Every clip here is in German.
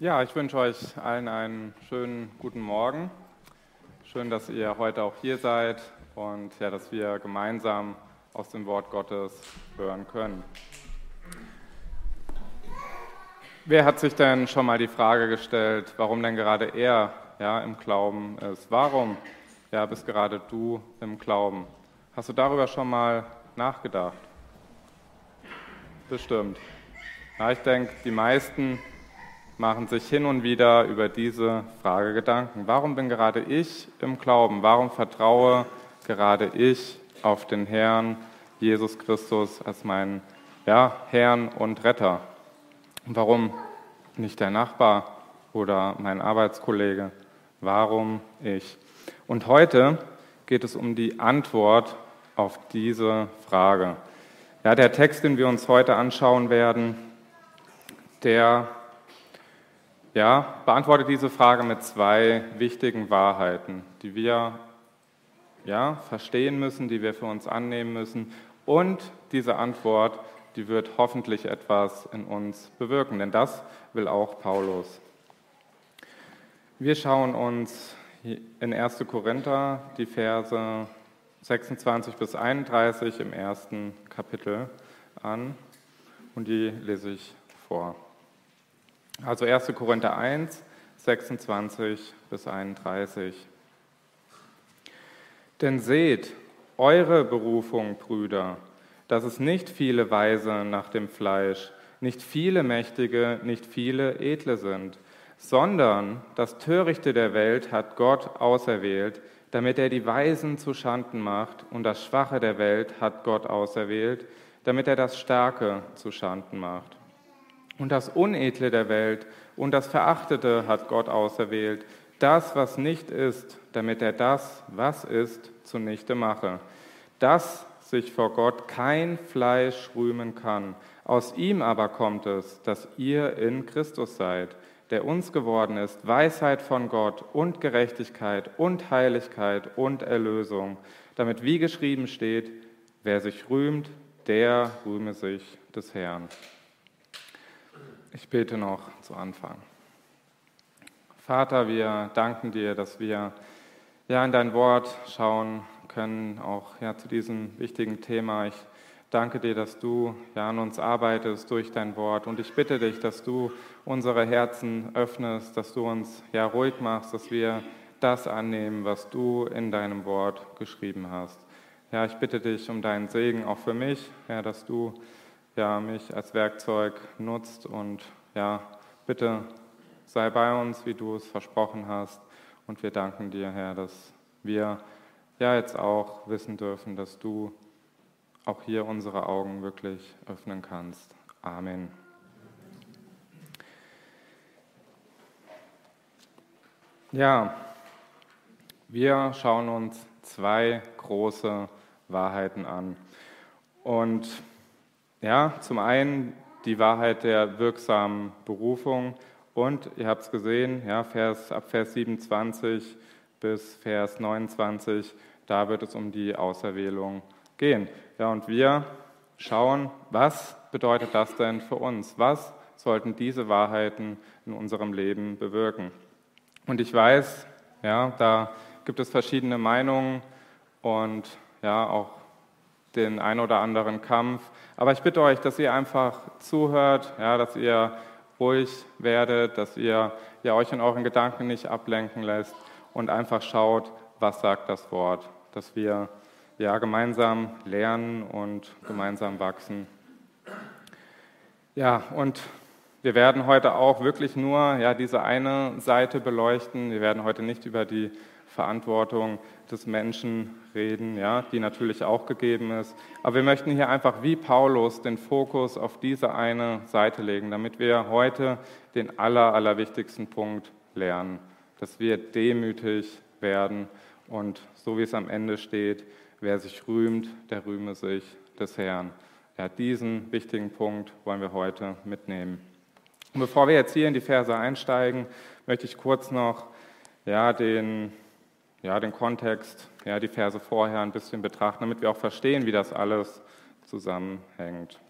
Ja, ich wünsche euch allen einen schönen guten Morgen. Schön, dass ihr heute auch hier seid und ja, dass wir gemeinsam aus dem Wort Gottes hören können. Wer hat sich denn schon mal die Frage gestellt, warum denn gerade er ja, im Glauben ist? Warum ja, bist gerade du im Glauben? Hast du darüber schon mal nachgedacht? Bestimmt. Ja, ich denke, die meisten machen sich hin und wieder über diese Frage Gedanken. Warum bin gerade ich im Glauben? Warum vertraue gerade ich auf den Herrn Jesus Christus als meinen ja, Herrn und Retter? Warum nicht der Nachbar oder mein Arbeitskollege? Warum ich? Und heute geht es um die Antwort auf diese Frage. Ja, der Text, den wir uns heute anschauen werden, der ja, beantwortet diese Frage mit zwei wichtigen Wahrheiten, die wir ja, verstehen müssen, die wir für uns annehmen müssen. Und diese Antwort, die wird hoffentlich etwas in uns bewirken, denn das will auch Paulus. Wir schauen uns in 1. Korinther die Verse 26 bis 31 im ersten Kapitel an und die lese ich vor. Also 1. Korinther 1, 26 bis 31. Denn seht, eure Berufung, Brüder, dass es nicht viele Weise nach dem Fleisch, nicht viele Mächtige, nicht viele Edle sind, sondern das Törichte der Welt hat Gott auserwählt, damit er die Weisen zu Schanden macht, und das Schwache der Welt hat Gott auserwählt, damit er das Starke zu Schanden macht. Und das Unedle der Welt und das Verachtete hat Gott auserwählt, das, was nicht ist, damit er das, was ist, zunichte mache. Dass sich vor Gott kein Fleisch rühmen kann. Aus ihm aber kommt es, dass ihr in Christus seid, der uns geworden ist, Weisheit von Gott und Gerechtigkeit und Heiligkeit und Erlösung, damit wie geschrieben steht, wer sich rühmt, der rühme sich des Herrn. Ich bete noch zu Anfang. Vater, wir danken dir, dass wir ja in dein Wort schauen können, auch ja zu diesem wichtigen Thema. Ich danke dir, dass du ja an uns arbeitest durch dein Wort und ich bitte dich, dass du unsere Herzen öffnest, dass du uns ja ruhig machst, dass wir das annehmen, was du in deinem Wort geschrieben hast. Ja, ich bitte dich um deinen Segen auch für mich, ja, dass du ja, mich als Werkzeug nutzt. Und ja, bitte sei bei uns, wie du es versprochen hast. Und wir danken dir, Herr, dass wir ja jetzt auch wissen dürfen, dass du auch hier unsere Augen wirklich öffnen kannst. Amen. Ja, wir schauen uns zwei große Wahrheiten an. Und ja, zum einen die Wahrheit der wirksamen Berufung und ihr habt es gesehen, ja, Vers, ab Vers 27 bis Vers 29, da wird es um die Auserwählung gehen. Ja, und wir schauen, was bedeutet das denn für uns? Was sollten diese Wahrheiten in unserem Leben bewirken? Und ich weiß, ja, da gibt es verschiedene Meinungen und ja, auch den ein oder anderen Kampf. Aber ich bitte euch, dass ihr einfach zuhört, ja, dass ihr ruhig werdet, dass ihr ja, euch in euren Gedanken nicht ablenken lässt und einfach schaut, was sagt das Wort, dass wir ja, gemeinsam lernen und gemeinsam wachsen. Ja, und wir werden heute auch wirklich nur ja, diese eine Seite beleuchten. Wir werden heute nicht über die Verantwortung des Menschen reden, ja, die natürlich auch gegeben ist. Aber wir möchten hier einfach wie Paulus den Fokus auf diese eine Seite legen, damit wir heute den aller, allerwichtigsten Punkt lernen, dass wir demütig werden und so wie es am Ende steht, wer sich rühmt, der rühme sich des Herrn. Ja, diesen wichtigen Punkt wollen wir heute mitnehmen. Und bevor wir jetzt hier in die Verse einsteigen, möchte ich kurz noch ja, den ja, den Kontext, ja, die Verse vorher ein bisschen betrachten, damit wir auch verstehen, wie das alles zusammenhängt.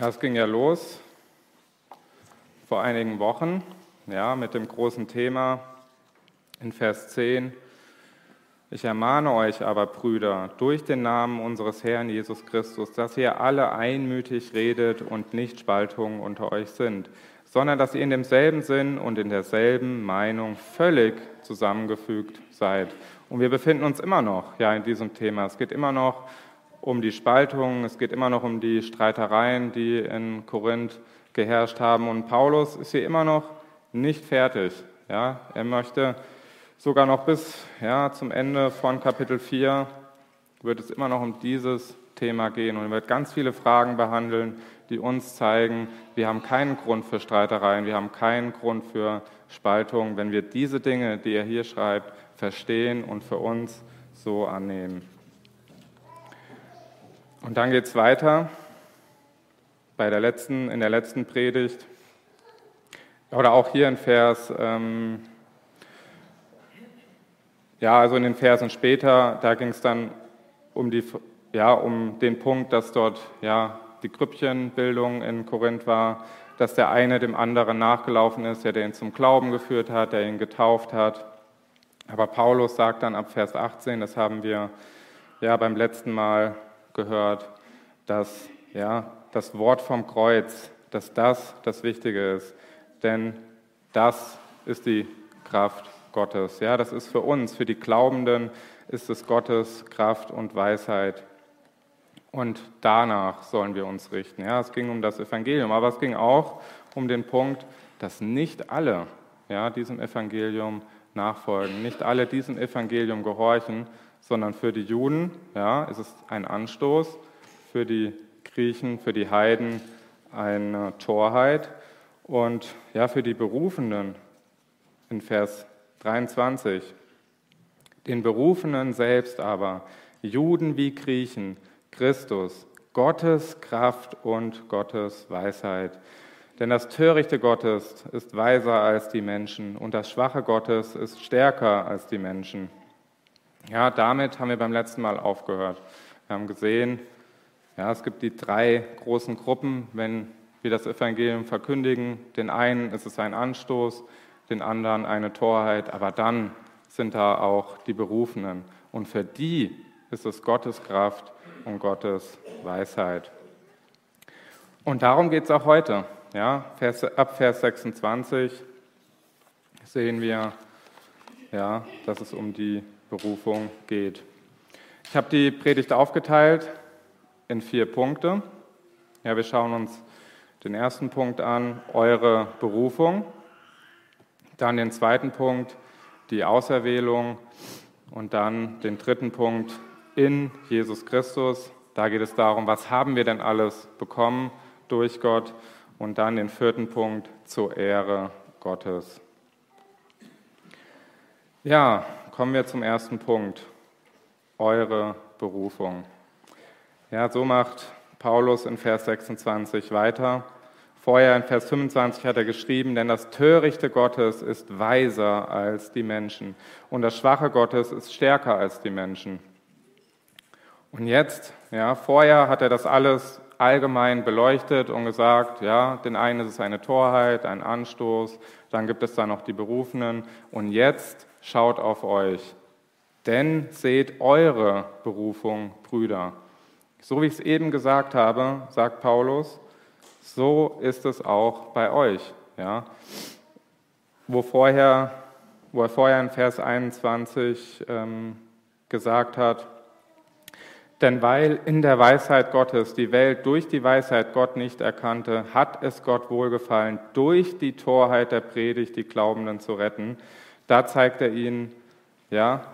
Ja, es ging ja los vor einigen Wochen, ja, mit dem großen Thema in Vers 10. Ich ermahne euch aber, Brüder, durch den Namen unseres Herrn Jesus Christus, dass ihr alle einmütig redet und nicht Spaltungen unter euch sind, sondern dass ihr in demselben Sinn und in derselben Meinung völlig zusammengefügt seid. Und wir befinden uns immer noch ja, in diesem Thema. Es geht immer noch um die Spaltung, es geht immer noch um die Streitereien, die in Korinth geherrscht haben. Und Paulus ist hier immer noch nicht fertig. Ja, er möchte sogar noch bis ja, zum Ende von Kapitel 4 wird es immer noch um dieses Thema gehen und er wird ganz viele Fragen behandeln, die uns zeigen, wir haben keinen Grund für Streitereien, wir haben keinen Grund für Spaltung, wenn wir diese Dinge, die er hier schreibt, verstehen und für uns so annehmen. Und dann geht es weiter. Bei der letzten, in der letzten Predigt. Oder auch hier in Vers, ähm, ja, also in den Versen später, da ging es dann um, die, ja, um den Punkt, dass dort ja, die Grüppchenbildung in Korinth war, dass der eine dem anderen nachgelaufen ist, der ihn zum Glauben geführt hat, der ihn getauft hat. Aber Paulus sagt dann ab Vers 18, das haben wir ja beim letzten Mal gehört, dass ja, das Wort vom Kreuz, dass das das Wichtige ist. Denn das ist die Kraft Gottes. Ja, das ist für uns, für die Glaubenden, ist es Gottes Kraft und Weisheit. Und danach sollen wir uns richten. Ja, es ging um das Evangelium, aber es ging auch um den Punkt, dass nicht alle ja, diesem Evangelium nachfolgen, nicht alle diesem Evangelium gehorchen, sondern für die Juden ja, ist es ein Anstoß, für die Griechen, für die Heiden eine Torheit und ja, für die Berufenen in Vers 23, den Berufenen selbst aber, Juden wie Griechen, Christus, Gottes Kraft und Gottes Weisheit. Denn das Törichte Gottes ist weiser als die Menschen und das Schwache Gottes ist stärker als die Menschen. Ja, damit haben wir beim letzten Mal aufgehört. Wir haben gesehen, ja, es gibt die drei großen Gruppen, wenn wir das Evangelium verkündigen. Den einen ist es ein Anstoß, den anderen eine Torheit, aber dann sind da auch die Berufenen. Und für die ist es Gottes Kraft und Gottes Weisheit. Und darum geht es auch heute. Ja, ab Vers 26 sehen wir, ja, dass es um die Berufung geht. Ich habe die Predigt aufgeteilt in vier Punkte. Ja, wir schauen uns den ersten Punkt an, eure Berufung. Dann den zweiten Punkt, die Auserwählung. Und dann den dritten Punkt, in Jesus Christus. Da geht es darum, was haben wir denn alles bekommen durch Gott? Und dann den vierten Punkt zur Ehre Gottes. Ja, kommen wir zum ersten Punkt. Eure Berufung. Ja, so macht Paulus in Vers 26 weiter. Vorher in Vers 25 hat er geschrieben, denn das Törichte Gottes ist weiser als die Menschen und das Schwache Gottes ist stärker als die Menschen. Und jetzt, ja, vorher hat er das alles allgemein beleuchtet und gesagt, ja, den einen ist es eine Torheit, ein Anstoß, dann gibt es da noch die Berufenen und jetzt schaut auf euch, denn seht eure Berufung, Brüder. So wie ich es eben gesagt habe, sagt Paulus, so ist es auch bei euch, ja. Wo vorher, wo er vorher in Vers 21 ähm, gesagt hat, denn weil in der Weisheit Gottes die Welt durch die Weisheit Gott nicht erkannte, hat es Gott wohlgefallen, durch die Torheit der Predigt die Glaubenden zu retten. Da zeigt er ihnen, ja,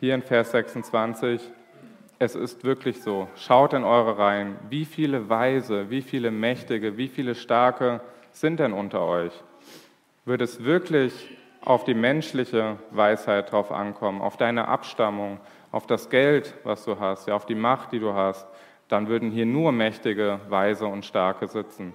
hier in Vers 26, es ist wirklich so. Schaut in eure Reihen, wie viele Weise, wie viele Mächtige, wie viele Starke sind denn unter euch? Wird es wirklich auf die menschliche Weisheit drauf ankommen, auf deine Abstammung, auf das Geld, was du hast, ja, auf die Macht, die du hast, dann würden hier nur Mächtige, Weise und Starke sitzen.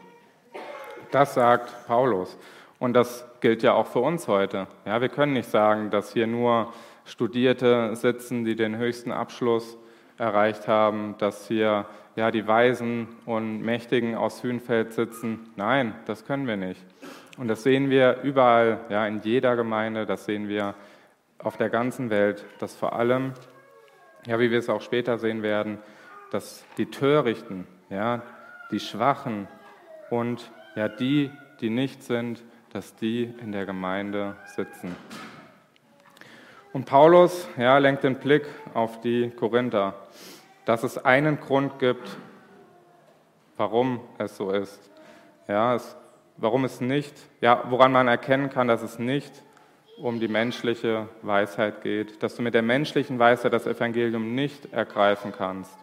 Das sagt Paulus. Und das gilt ja auch für uns heute. Ja, wir können nicht sagen, dass hier nur Studierte sitzen, die den höchsten Abschluss erreicht haben, dass hier ja, die Weisen und Mächtigen aus Hühnfeld sitzen. Nein, das können wir nicht. Und das sehen wir überall, ja, in jeder Gemeinde, das sehen wir auf der ganzen Welt, dass vor allem, ja, wie wir es auch später sehen werden, dass die Törichten, ja, die Schwachen und ja, die, die nicht sind, dass die in der Gemeinde sitzen. Und Paulus ja, lenkt den Blick auf die Korinther, dass es einen Grund gibt, warum es so ist. Ja, es, warum es nicht, ja, woran man erkennen kann, dass es nicht um die menschliche Weisheit geht, dass du mit der menschlichen Weisheit das Evangelium nicht ergreifen kannst.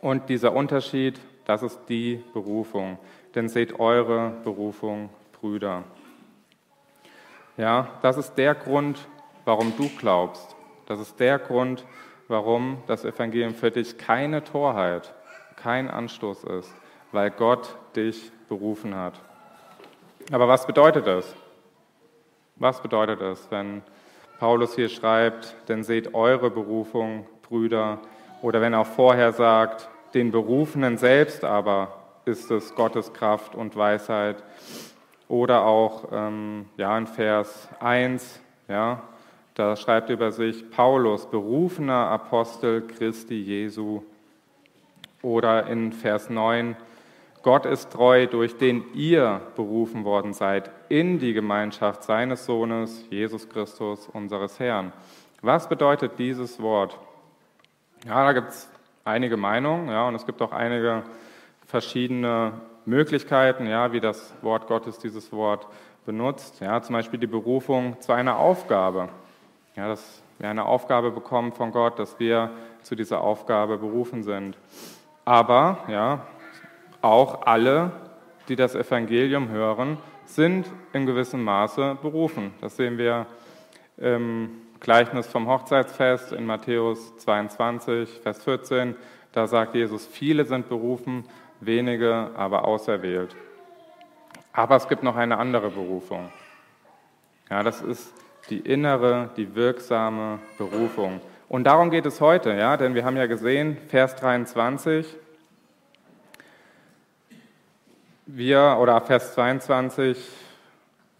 Und dieser Unterschied, das ist die Berufung. Denn seht eure Berufung, Brüder. Ja, das ist der Grund, warum du glaubst. Das ist der Grund, warum das Evangelium für dich keine Torheit, kein Anstoß ist, weil Gott dich berufen hat. Aber was bedeutet das? Was bedeutet es, wenn Paulus hier schreibt, denn seht eure Berufung, Brüder, oder wenn er auch vorher sagt, den Berufenen selbst aber ist es Gottes Kraft und Weisheit. Oder auch ähm, ja, in Vers 1, ja, da schreibt über sich Paulus, berufener Apostel Christi Jesu. Oder in Vers 9, Gott ist treu, durch den ihr berufen worden seid in die Gemeinschaft seines Sohnes, Jesus Christus, unseres Herrn. Was bedeutet dieses Wort? Ja, da gibt es einige Meinungen, ja, und es gibt auch einige verschiedene Möglichkeiten, ja, wie das Wort Gottes dieses Wort benutzt. Ja, zum Beispiel die Berufung zu einer Aufgabe. Ja, dass wir eine Aufgabe bekommen von Gott, dass wir zu dieser Aufgabe berufen sind. Aber ja, auch alle, die das Evangelium hören, sind in gewissem Maße berufen. Das sehen wir im Gleichnis vom Hochzeitsfest in Matthäus 22, Vers 14. Da sagt Jesus, viele sind berufen, wenige aber auserwählt. Aber es gibt noch eine andere Berufung. Ja, das ist die innere, die wirksame Berufung. Und darum geht es heute, ja, denn wir haben ja gesehen, Vers 23, wir, oder Vers 22,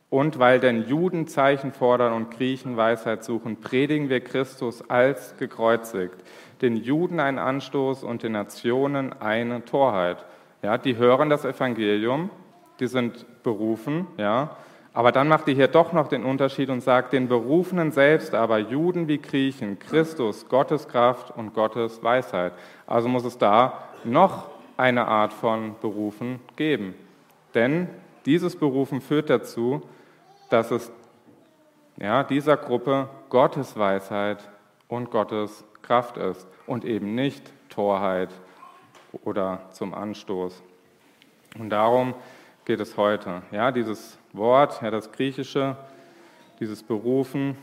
und weil denn Juden Zeichen fordern und Griechen Weisheit suchen, predigen wir Christus als gekreuzigt, den Juden ein Anstoß und den Nationen eine Torheit. Ja, die hören das Evangelium, die sind berufen, ja, aber dann macht ihr hier doch noch den Unterschied und sagt, den Berufenen selbst, aber Juden wie Griechen, Christus, Gottes Kraft und Gottes Weisheit. Also muss es da noch eine Art von Berufen geben. Denn dieses Berufen führt dazu, dass es ja, dieser Gruppe Gottes Weisheit und Gottes Kraft ist und eben nicht Torheit oder zum Anstoß. Und darum geht es heute. Ja, dieses Wort, ja, das Griechische, dieses Berufen,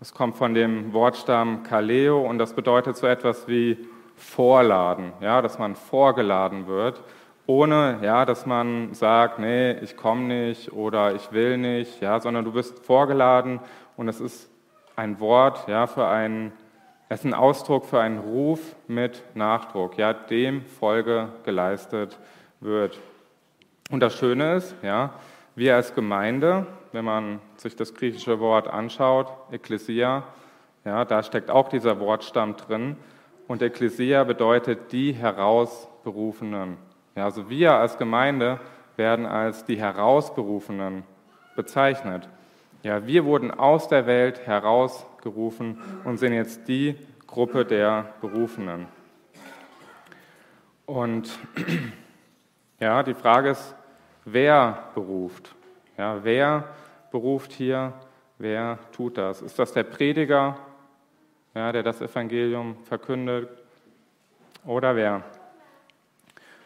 es kommt von dem Wortstamm Kaleo und das bedeutet so etwas wie vorladen, ja, dass man vorgeladen wird, ohne ja, dass man sagt, nee, ich komme nicht oder ich will nicht, ja, sondern du wirst vorgeladen und es ist ein Wort ja, für einen, es ist ein Ausdruck für einen Ruf mit Nachdruck, ja, dem Folge geleistet wird. Und das Schöne ist, ja, wir als Gemeinde, wenn man sich das griechische Wort anschaut, Ekklesia, ja, da steckt auch dieser Wortstamm drin. Und Ekklesia bedeutet die Herausberufenen. Ja, also wir als Gemeinde werden als die Herausberufenen bezeichnet. Ja, wir wurden aus der Welt herausgerufen und sind jetzt die Gruppe der Berufenen. Und ja, die Frage ist, wer beruft? Ja, wer beruft hier? Wer tut das? Ist das der Prediger, ja, der das Evangelium verkündet? Oder wer?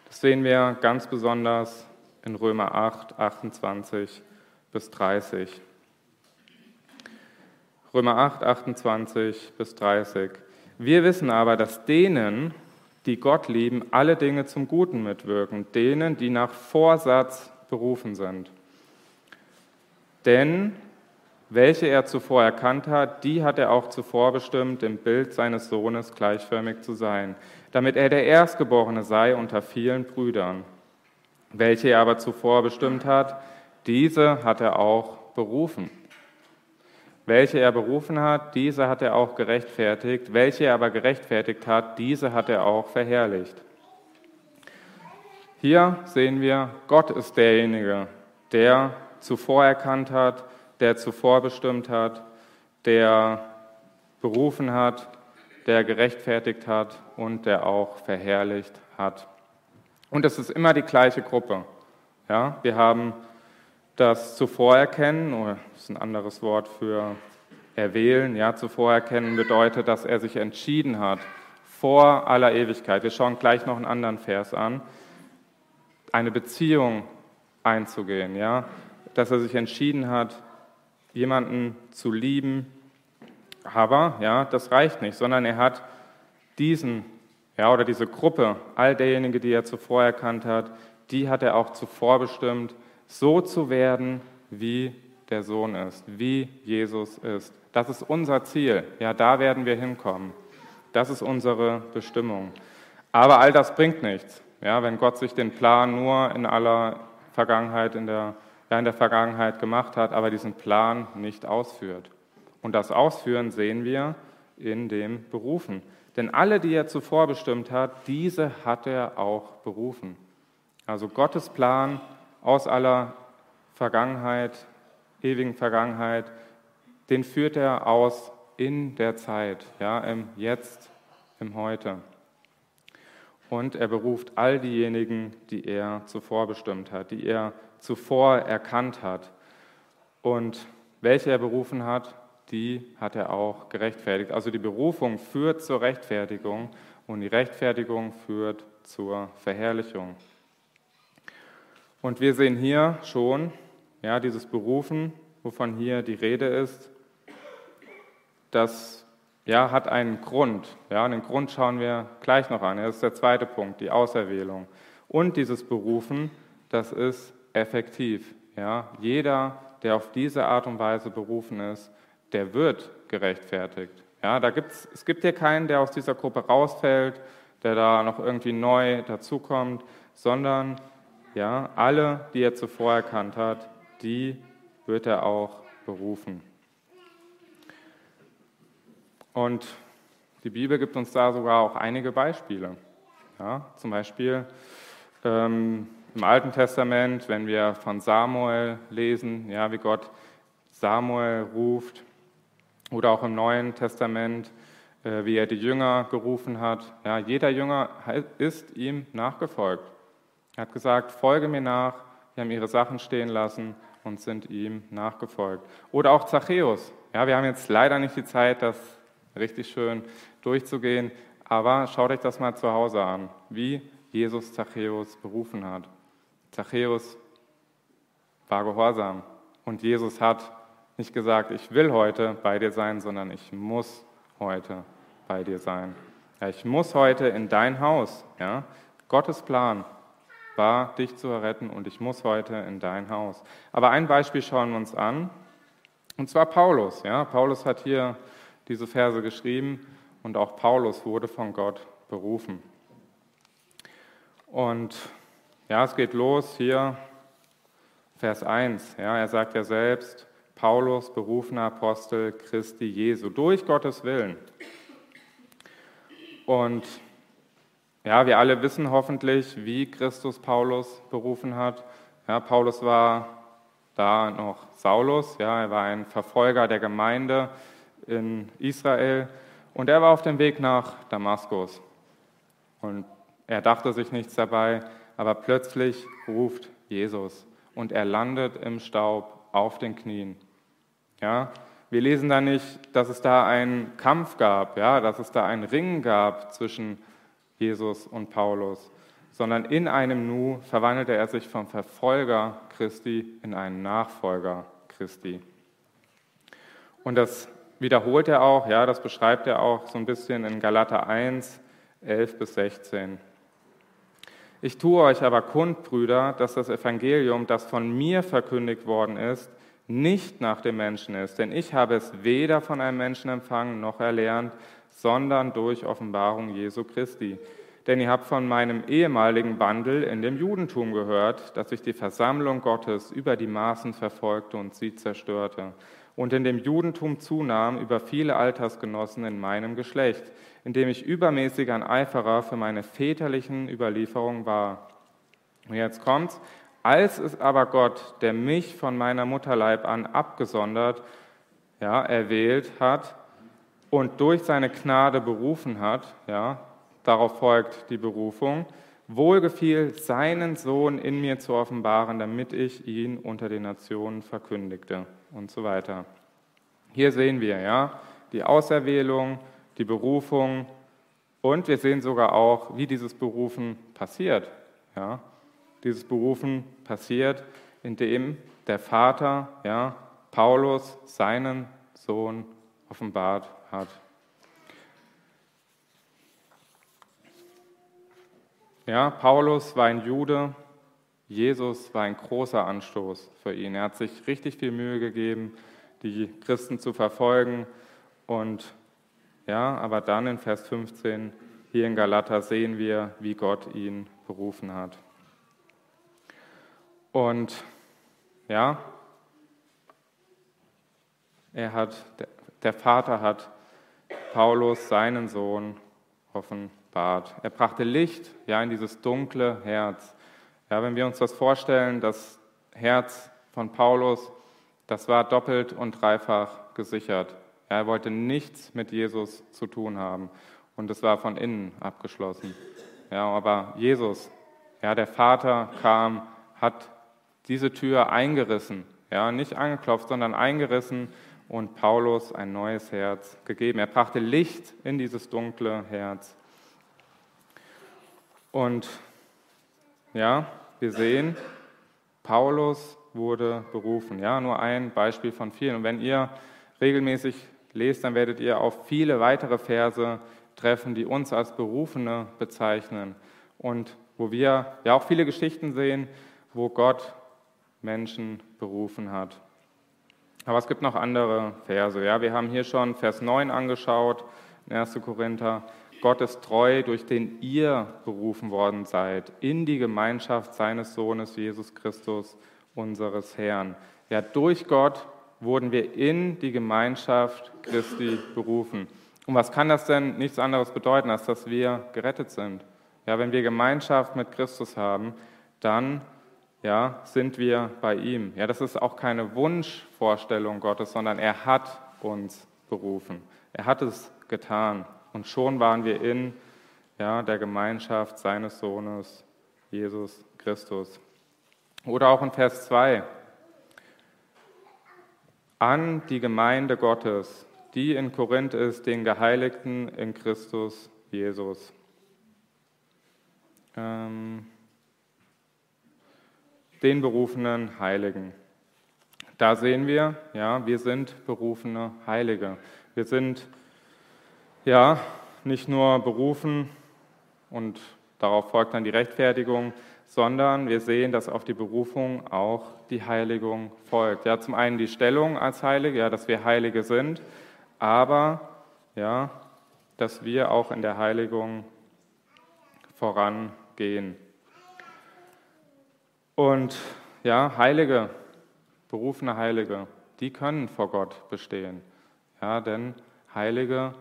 Das sehen wir ganz besonders in Römer 8, 28 bis 30. Römer 8, 28 bis 30. Wir wissen aber, dass denen, die Gott lieben, alle Dinge zum Guten mitwirken, denen, die nach Vorsatz berufen sind. Denn welche er zuvor erkannt hat, die hat er auch zuvor bestimmt, im Bild seines Sohnes gleichförmig zu sein, damit er der Erstgeborene sei unter vielen Brüdern. Welche er aber zuvor bestimmt hat, diese hat er auch berufen. Welche er berufen hat, diese hat er auch gerechtfertigt. Welche er aber gerechtfertigt hat, diese hat er auch verherrlicht. Hier sehen wir, Gott ist derjenige, der zuvor erkannt hat, der zuvor bestimmt hat, der berufen hat, der gerechtfertigt hat und der auch verherrlicht hat. Und es ist immer die gleiche Gruppe. Ja, wir haben das Zuvorerkennen, oder das ist ein anderes Wort für erwählen. Ja, Zuvorerkennen bedeutet, dass er sich entschieden hat, vor aller Ewigkeit, wir schauen gleich noch einen anderen Vers an, eine Beziehung einzugehen. Ja, dass er sich entschieden hat, jemanden zu lieben. Aber ja, das reicht nicht, sondern er hat diesen ja, oder diese Gruppe, all derjenigen, die er zuvor erkannt hat, die hat er auch zuvor bestimmt, so zu werden, wie der Sohn ist, wie Jesus ist. Das ist unser Ziel. Ja, da werden wir hinkommen. Das ist unsere Bestimmung. Aber all das bringt nichts. Ja, wenn Gott sich den Plan nur in aller Vergangenheit, in der, ja, in der Vergangenheit gemacht hat, aber diesen Plan nicht ausführt. Und das Ausführen sehen wir in dem Berufen. Denn alle, die er zuvor bestimmt hat, diese hat er auch berufen. Also Gottes Plan aus aller Vergangenheit, ewigen Vergangenheit, den führt er aus in der Zeit, ja, im Jetzt, im Heute. Und er beruft all diejenigen, die er zuvor bestimmt hat, die er zuvor erkannt hat. Und welche er berufen hat, die hat er auch gerechtfertigt. Also die Berufung führt zur Rechtfertigung und die Rechtfertigung führt zur Verherrlichung. Und wir sehen hier schon, ja, dieses Berufen, wovon hier die Rede ist, das ja, hat einen Grund. Ja, den Grund schauen wir gleich noch an. Das ist der zweite Punkt, die Auserwählung. Und dieses Berufen, das ist effektiv. Ja, jeder, der auf diese Art und Weise berufen ist, der wird gerechtfertigt. Ja, da gibt's, es gibt hier keinen, der aus dieser Gruppe rausfällt, der da noch irgendwie neu dazukommt, sondern ja, alle, die er zuvor erkannt hat, die wird er auch berufen. Und die Bibel gibt uns da sogar auch einige Beispiele. Ja, zum Beispiel ähm, im Alten Testament, wenn wir von Samuel lesen, ja, wie Gott Samuel ruft, oder auch im Neuen Testament, äh, wie er die Jünger gerufen hat. Ja, jeder Jünger ist ihm nachgefolgt. Er hat gesagt, folge mir nach. Wir haben ihre Sachen stehen lassen und sind ihm nachgefolgt. Oder auch Zachäus. Ja, wir haben jetzt leider nicht die Zeit, das richtig schön durchzugehen. Aber schaut euch das mal zu Hause an, wie Jesus Zachäus berufen hat. Zachäus war gehorsam und Jesus hat nicht gesagt, ich will heute bei dir sein, sondern ich muss heute bei dir sein. Ja, ich muss heute in dein Haus. Ja? Gottes Plan war, dich zu erretten und ich muss heute in dein Haus. Aber ein Beispiel schauen wir uns an, und zwar Paulus. Ja? Paulus hat hier diese Verse geschrieben und auch Paulus wurde von Gott berufen. Und ja, es geht los hier, Vers 1. Ja, er sagt ja selbst, Paulus, berufener Apostel Christi Jesu, durch Gottes Willen. Und ja, wir alle wissen hoffentlich, wie Christus Paulus berufen hat. Ja, Paulus war da noch Saulus, ja, er war ein Verfolger der Gemeinde, in Israel und er war auf dem Weg nach Damaskus. Und er dachte sich nichts dabei, aber plötzlich ruft Jesus und er landet im Staub auf den Knien. Ja, wir lesen da nicht, dass es da einen Kampf gab, ja, dass es da einen Ring gab zwischen Jesus und Paulus, sondern in einem Nu verwandelte er sich vom Verfolger Christi in einen Nachfolger Christi. Und das wiederholt er auch, ja, das beschreibt er auch so ein bisschen in Galater 1, 11 bis 16. Ich tue euch aber kund, Brüder, dass das Evangelium, das von mir verkündigt worden ist, nicht nach dem Menschen ist, denn ich habe es weder von einem Menschen empfangen noch erlernt, sondern durch Offenbarung Jesu Christi. denn ihr habt von meinem ehemaligen Wandel in dem Judentum gehört, dass ich die Versammlung Gottes über die Maßen verfolgte und sie zerstörte und in dem Judentum zunahm über viele Altersgenossen in meinem Geschlecht, indem ich übermäßig ein Eiferer für meine väterlichen Überlieferungen war. Und jetzt kommt's. Als es aber Gott, der mich von meiner Mutterleib an abgesondert, ja, erwählt hat und durch seine Gnade berufen hat, ja, darauf folgt die Berufung, wohlgefiel, seinen Sohn in mir zu offenbaren, damit ich ihn unter den Nationen verkündigte und so weiter. Hier sehen wir ja die Auserwählung, die Berufung und wir sehen sogar auch, wie dieses Berufen passiert. Ja, dieses Berufen passiert, indem der Vater, ja, Paulus, seinen Sohn offenbart hat. Ja, Paulus war ein Jude, Jesus war ein großer Anstoß für ihn. Er hat sich richtig viel Mühe gegeben, die Christen zu verfolgen. Und ja, aber dann in Vers 15 hier in Galater sehen wir, wie Gott ihn berufen hat. Und ja, er hat, der Vater hat Paulus, seinen Sohn, offenbart. Er brachte Licht ja, in dieses dunkle Herz. Ja, wenn wir uns das vorstellen, das Herz von Paulus, das war doppelt und dreifach gesichert. Er wollte nichts mit Jesus zu tun haben und es war von innen abgeschlossen. Ja, aber Jesus, ja, der Vater kam, hat diese Tür eingerissen, ja, nicht angeklopft, sondern eingerissen und Paulus ein neues Herz gegeben. Er brachte Licht in dieses dunkle Herz. Und ja, wir sehen, Paulus wurde berufen. Ja, nur ein Beispiel von vielen. Und wenn ihr regelmäßig lest, dann werdet ihr auf viele weitere Verse treffen, die uns als Berufene bezeichnen. Und wo wir ja auch viele Geschichten sehen, wo Gott Menschen berufen hat. Aber es gibt noch andere Verse. Ja, wir haben hier schon Vers 9 angeschaut, 1. Korinther. Gott ist treu, durch den ihr berufen worden seid, in die Gemeinschaft seines Sohnes Jesus Christus, unseres Herrn. Ja, durch Gott wurden wir in die Gemeinschaft Christi berufen. Und was kann das denn nichts anderes bedeuten, als dass wir gerettet sind? Ja, wenn wir Gemeinschaft mit Christus haben, dann ja, sind wir bei ihm. Ja, das ist auch keine Wunschvorstellung Gottes, sondern er hat uns berufen. Er hat es getan. Und schon waren wir in ja, der Gemeinschaft seines Sohnes, Jesus Christus. Oder auch in Vers 2. An die Gemeinde Gottes, die in Korinth ist, den Geheiligten in Christus Jesus. Ähm, den berufenen Heiligen. Da sehen wir, ja, wir sind berufene Heilige. Wir sind ja nicht nur berufen und darauf folgt dann die Rechtfertigung, sondern wir sehen, dass auf die Berufung auch die Heiligung folgt. Ja, zum einen die Stellung als Heilige, ja, dass wir Heilige sind, aber ja, dass wir auch in der Heiligung vorangehen. Und ja, Heilige, berufene Heilige, die können vor Gott bestehen. Ja, denn Heilige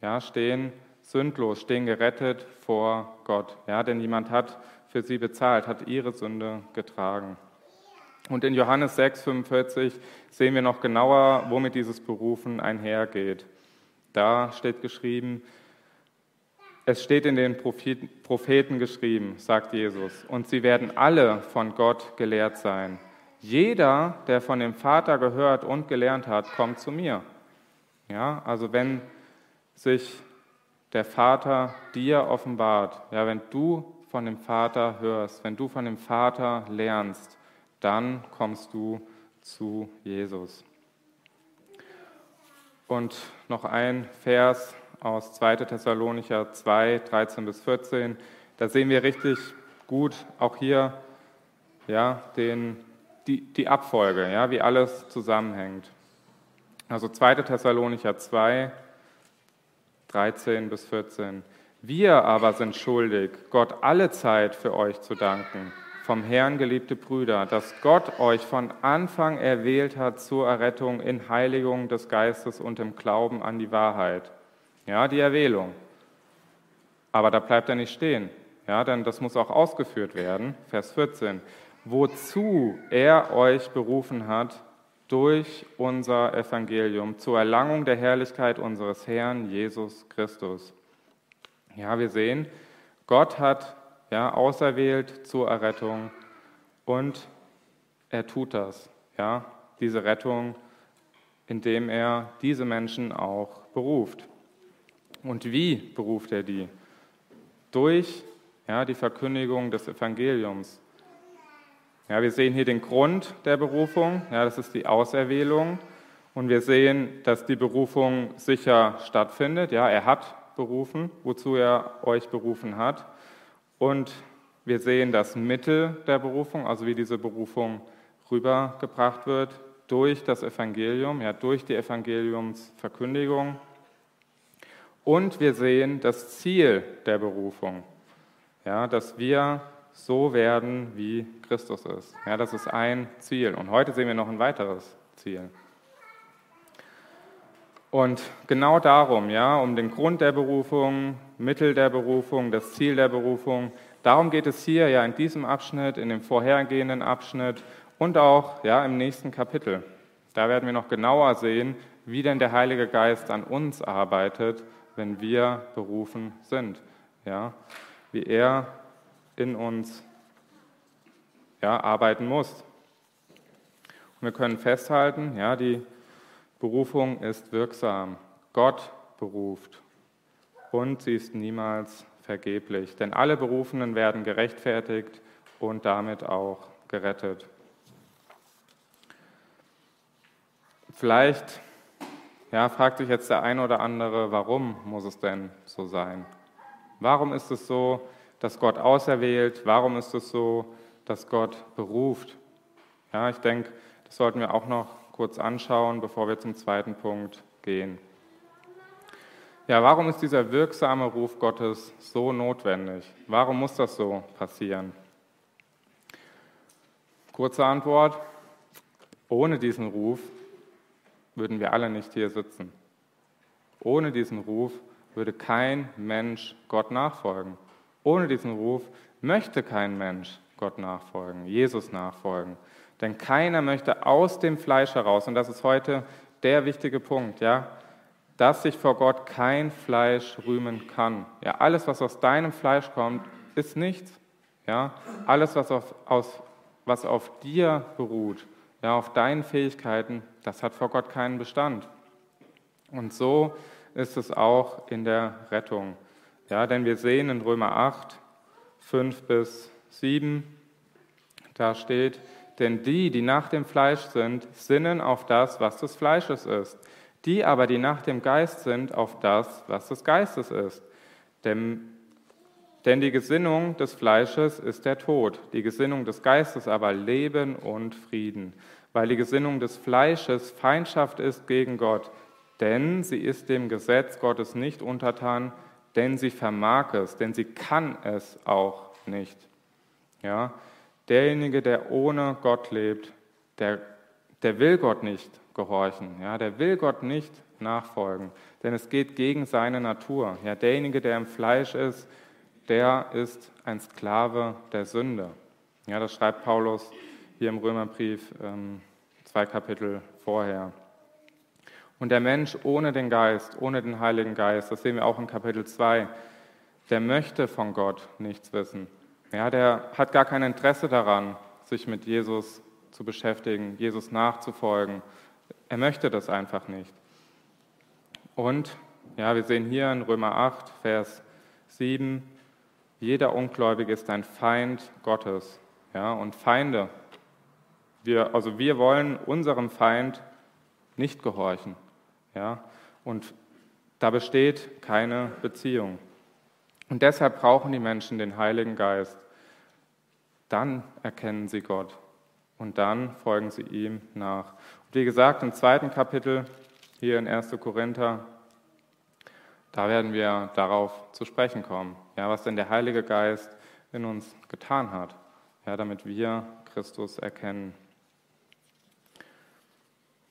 ja, stehen sündlos, stehen gerettet vor Gott. Ja, denn jemand hat für sie bezahlt, hat ihre Sünde getragen. Und in Johannes 6, 45 sehen wir noch genauer, womit dieses Berufen einhergeht. Da steht geschrieben, es steht in den Propheten geschrieben, sagt Jesus, und sie werden alle von Gott gelehrt sein. Jeder, der von dem Vater gehört und gelernt hat, kommt zu mir. Ja, also wenn sich der Vater dir offenbart, ja, wenn du von dem Vater hörst, wenn du von dem Vater lernst, dann kommst du zu Jesus. Und noch ein Vers aus 2. Thessalonicher 2, 13 bis 14. Da sehen wir richtig gut auch hier ja, den, die, die Abfolge, ja, wie alles zusammenhängt. Also 2. Thessalonicher 2, 13 bis 14. Wir aber sind schuldig, Gott alle Zeit für euch zu danken, vom Herrn geliebte Brüder, dass Gott euch von Anfang erwählt hat zur Errettung in Heiligung des Geistes und im Glauben an die Wahrheit. Ja, die Erwählung. Aber da bleibt er nicht stehen. Ja, denn das muss auch ausgeführt werden. Vers 14. Wozu er euch berufen hat durch unser Evangelium zur Erlangung der Herrlichkeit unseres Herrn Jesus Christus. Ja, wir sehen, Gott hat ja, auserwählt zur Errettung und er tut das, ja, diese Rettung, indem er diese Menschen auch beruft. Und wie beruft er die? Durch ja, die Verkündigung des Evangeliums. Ja, wir sehen hier den Grund der Berufung, ja, das ist die Auserwählung. Und wir sehen, dass die Berufung sicher stattfindet. Ja, er hat berufen, wozu er euch berufen hat. Und wir sehen das Mittel der Berufung, also wie diese Berufung rübergebracht wird, durch das Evangelium, ja, durch die Evangeliumsverkündigung. Und wir sehen das Ziel der Berufung, ja, dass wir so werden, wie Christus ist. Ja, das ist ein Ziel. Und heute sehen wir noch ein weiteres Ziel. Und genau darum, ja, um den Grund der Berufung, Mittel der Berufung, das Ziel der Berufung, darum geht es hier ja in diesem Abschnitt, in dem vorhergehenden Abschnitt und auch ja, im nächsten Kapitel. Da werden wir noch genauer sehen, wie denn der Heilige Geist an uns arbeitet, wenn wir berufen sind. Ja, wie er in uns ja, arbeiten muss. Und wir können festhalten, ja, die Berufung ist wirksam. Gott beruft und sie ist niemals vergeblich, denn alle Berufenen werden gerechtfertigt und damit auch gerettet. Vielleicht ja, fragt sich jetzt der eine oder andere, warum muss es denn so sein? Warum ist es so, dass Gott auserwählt? Warum ist es so, dass Gott beruft? Ja, ich denke, das sollten wir auch noch kurz anschauen, bevor wir zum zweiten Punkt gehen. Ja, warum ist dieser wirksame Ruf Gottes so notwendig? Warum muss das so passieren? Kurze Antwort, ohne diesen Ruf würden wir alle nicht hier sitzen. Ohne diesen Ruf würde kein Mensch Gott nachfolgen. Ohne diesen Ruf möchte kein Mensch Gott nachfolgen, Jesus nachfolgen. Denn keiner möchte aus dem Fleisch heraus, und das ist heute der wichtige Punkt, ja, dass sich vor Gott kein Fleisch rühmen kann. Ja, alles, was aus deinem Fleisch kommt, ist nichts. Ja, alles, was auf, aus, was auf dir beruht, ja, auf deinen Fähigkeiten, das hat vor Gott keinen Bestand. Und so ist es auch in der Rettung. Ja, denn wir sehen in Römer 8, 5 bis 7, da steht, denn die, die nach dem Fleisch sind, sinnen auf das, was des Fleisches ist. Die aber, die nach dem Geist sind, auf das, was des Geistes ist. Denn, denn die Gesinnung des Fleisches ist der Tod, die Gesinnung des Geistes aber Leben und Frieden. Weil die Gesinnung des Fleisches Feindschaft ist gegen Gott, denn sie ist dem Gesetz Gottes nicht untertan, denn sie vermag es, denn sie kann es auch nicht. Ja, derjenige, der ohne Gott lebt, der, der will Gott nicht gehorchen, ja, der will Gott nicht nachfolgen, denn es geht gegen seine Natur. Ja, derjenige, der im Fleisch ist, der ist ein Sklave der Sünde. Ja, das schreibt Paulus hier im Römerbrief ähm, zwei Kapitel vorher. Und der Mensch ohne den Geist, ohne den Heiligen Geist, das sehen wir auch in Kapitel 2, der möchte von Gott nichts wissen. Ja, der hat gar kein Interesse daran, sich mit Jesus zu beschäftigen, Jesus nachzufolgen. Er möchte das einfach nicht. Und ja, wir sehen hier in Römer 8, Vers 7, jeder Ungläubige ist ein Feind Gottes. Ja, und Feinde, wir, also wir wollen unserem Feind nicht gehorchen. Ja? Und da besteht keine Beziehung. Und deshalb brauchen die Menschen den Heiligen Geist. Dann erkennen sie Gott und dann folgen sie ihm nach. Und wie gesagt, im zweiten Kapitel, hier in 1. Korinther, Da werden wir darauf zu sprechen kommen, ja, was denn der Heilige Geist in uns getan hat, ja, damit wir Christus erkennen.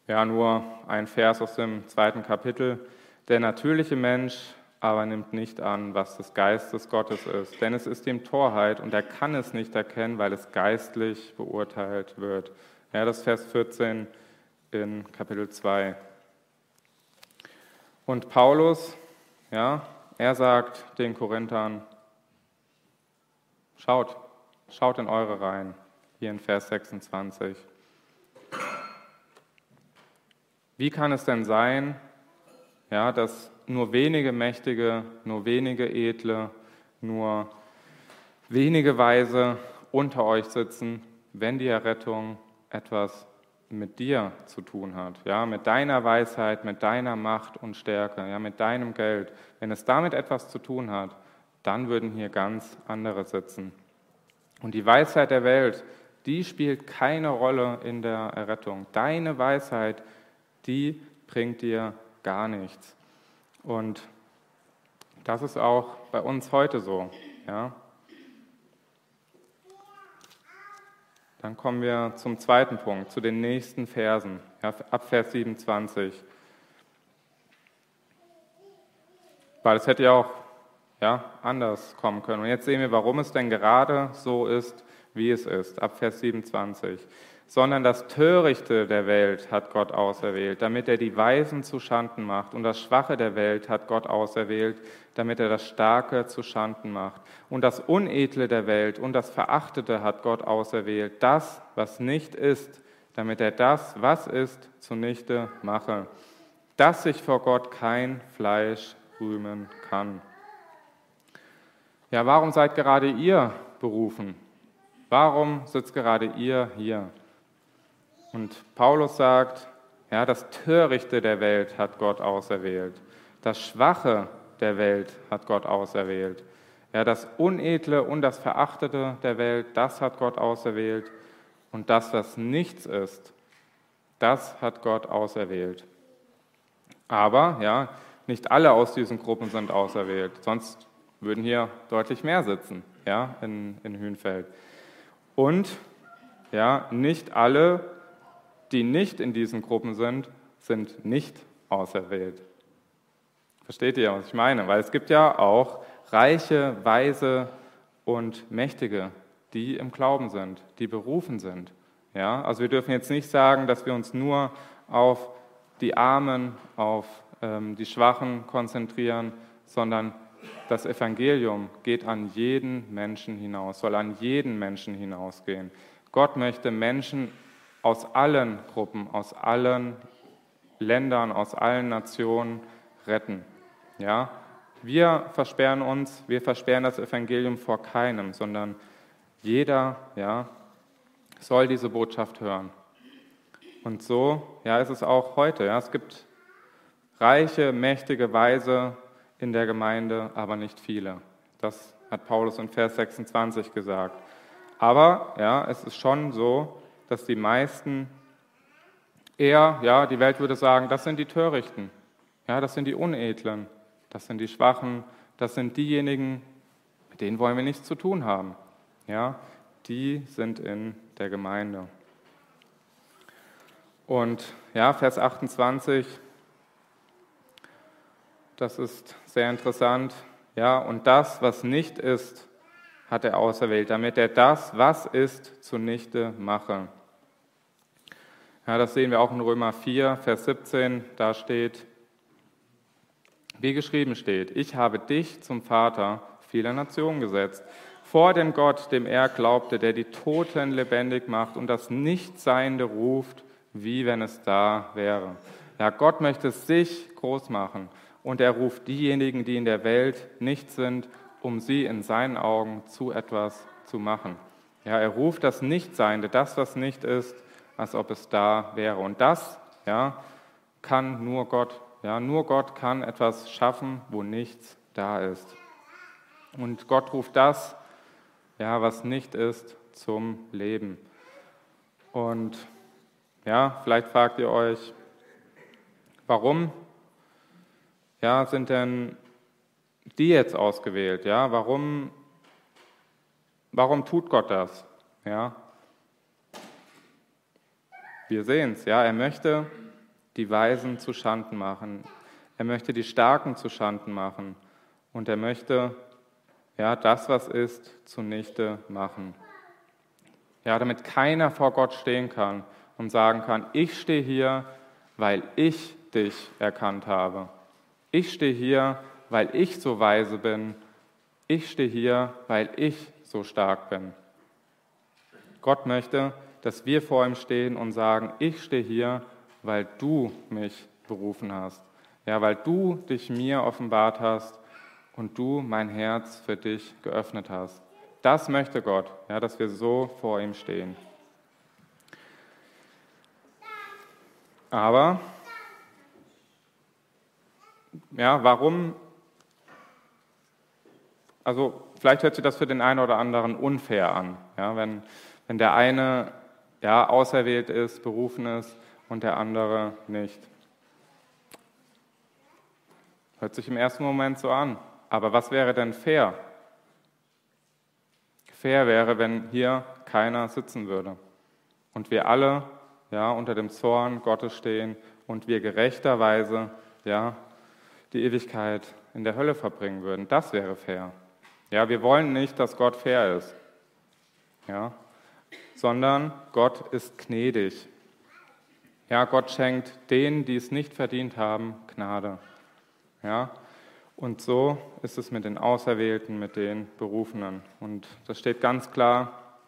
Ja, nur ein Vers aus dem zweiten Kapitel. Der natürliche Mensch aber nimmt nicht an, was des Geistes Gottes ist, denn es ist ihm Torheit und er kann es nicht erkennen, weil es geistlich beurteilt wird. Ja, das Vers 14 in Kapitel 2. Und Paulus, ja, er sagt den Korinthern, schaut, schaut in eure Reihen, hier in Vers 26. Wie kann es denn sein, ja, dass nur wenige Mächtige, nur wenige Edle, nur wenige Weise unter euch sitzen, wenn die Errettung etwas mit dir zu tun hat, ja, mit deiner Weisheit, mit deiner Macht und Stärke, ja, mit deinem Geld. Wenn es damit etwas zu tun hat, dann würden hier ganz andere sitzen. Und die Weisheit der Welt, die spielt keine Rolle in der Errettung. Deine Weisheit, die bringt dir gar nichts. Und das ist auch bei uns heute so. Ja. Dann kommen wir zum zweiten Punkt, zu den nächsten Versen, ab Vers 27. Weil es hätte ja auch ja, anders kommen können. Und jetzt sehen wir, warum es denn gerade so ist, wie es ist, ab Vers 27 sondern das Törichte der Welt hat Gott auserwählt, damit er die Weisen zu Schanden macht. Und das Schwache der Welt hat Gott auserwählt, damit er das Starke zu Schanden macht. Und das Unedle der Welt und das Verachtete hat Gott auserwählt, das, was nicht ist, damit er das, was ist, zunichte mache, dass sich vor Gott kein Fleisch rühmen kann. Ja, warum seid gerade ihr berufen? Warum sitzt gerade ihr hier? Und Paulus sagt, ja, das Törichte der Welt hat Gott auserwählt. Das Schwache der Welt hat Gott auserwählt. Ja, das Unedle und das Verachtete der Welt, das hat Gott auserwählt. Und das, was nichts ist, das hat Gott auserwählt. Aber, ja, nicht alle aus diesen Gruppen sind auserwählt. Sonst würden hier deutlich mehr sitzen, ja, in, in Hünfeld. Und, ja, nicht alle die nicht in diesen Gruppen sind, sind nicht auserwählt. Versteht ihr, was ich meine? Weil es gibt ja auch reiche, weise und mächtige, die im Glauben sind, die berufen sind. Ja, also wir dürfen jetzt nicht sagen, dass wir uns nur auf die Armen, auf ähm, die Schwachen konzentrieren, sondern das Evangelium geht an jeden Menschen hinaus, soll an jeden Menschen hinausgehen. Gott möchte Menschen aus allen Gruppen, aus allen Ländern, aus allen Nationen retten. Ja? Wir versperren uns, wir versperren das Evangelium vor keinem, sondern jeder ja, soll diese Botschaft hören. Und so ja, ist es auch heute. Ja? Es gibt reiche, mächtige Weise in der Gemeinde, aber nicht viele. Das hat Paulus in Vers 26 gesagt. Aber ja, es ist schon so, dass die meisten eher, ja, die Welt würde sagen, das sind die Törichten, ja, das sind die Unedlen, das sind die Schwachen, das sind diejenigen, mit denen wollen wir nichts zu tun haben. Ja, die sind in der Gemeinde. Und ja, Vers 28, das ist sehr interessant. Ja, und das, was nicht ist, hat er auserwählt, damit er das, was ist, zunichte mache. Ja, das sehen wir auch in Römer 4, Vers 17. Da steht, wie geschrieben steht, ich habe dich zum Vater vieler Nationen gesetzt, vor dem Gott, dem er glaubte, der die Toten lebendig macht und das Nichtseiende ruft, wie wenn es da wäre. Ja, Gott möchte sich groß machen und er ruft diejenigen, die in der Welt nicht sind, um sie in seinen Augen zu etwas zu machen. Ja, er ruft das Nichtseiende, das, was nicht ist, als ob es da wäre. Und das ja, kann nur Gott. Ja, nur Gott kann etwas schaffen, wo nichts da ist. Und Gott ruft das, ja, was nicht ist, zum Leben. Und ja, vielleicht fragt ihr euch, warum ja, sind denn die jetzt ausgewählt? Ja, warum, warum tut Gott das? Ja, wir sehen es. Ja, er möchte die Weisen zu Schanden machen. Er möchte die Starken zu Schanden machen. Und er möchte ja, das, was ist, zunichte machen. Ja, damit keiner vor Gott stehen kann und sagen kann, ich stehe hier, weil ich dich erkannt habe. Ich stehe hier, weil ich so weise bin. Ich stehe hier, weil ich so stark bin. Gott möchte, dass wir vor ihm stehen und sagen, ich stehe hier, weil du mich berufen hast. Ja, weil du dich mir offenbart hast und du mein Herz für dich geöffnet hast. Das möchte Gott, ja, dass wir so vor ihm stehen. Aber, ja, warum? Also, vielleicht hört sich das für den einen oder anderen unfair an, ja, wenn, wenn der eine ja, auserwählt ist, berufen ist und der andere nicht. Hört sich im ersten Moment so an. Aber was wäre denn fair? Fair wäre, wenn hier keiner sitzen würde und wir alle ja, unter dem Zorn Gottes stehen und wir gerechterweise ja, die Ewigkeit in der Hölle verbringen würden. Das wäre fair. Ja, wir wollen nicht, dass Gott fair ist, ja, sondern Gott ist gnädig. Ja, Gott schenkt denen, die es nicht verdient haben, Gnade. Ja, und so ist es mit den Auserwählten, mit den Berufenen. Und das steht ganz klar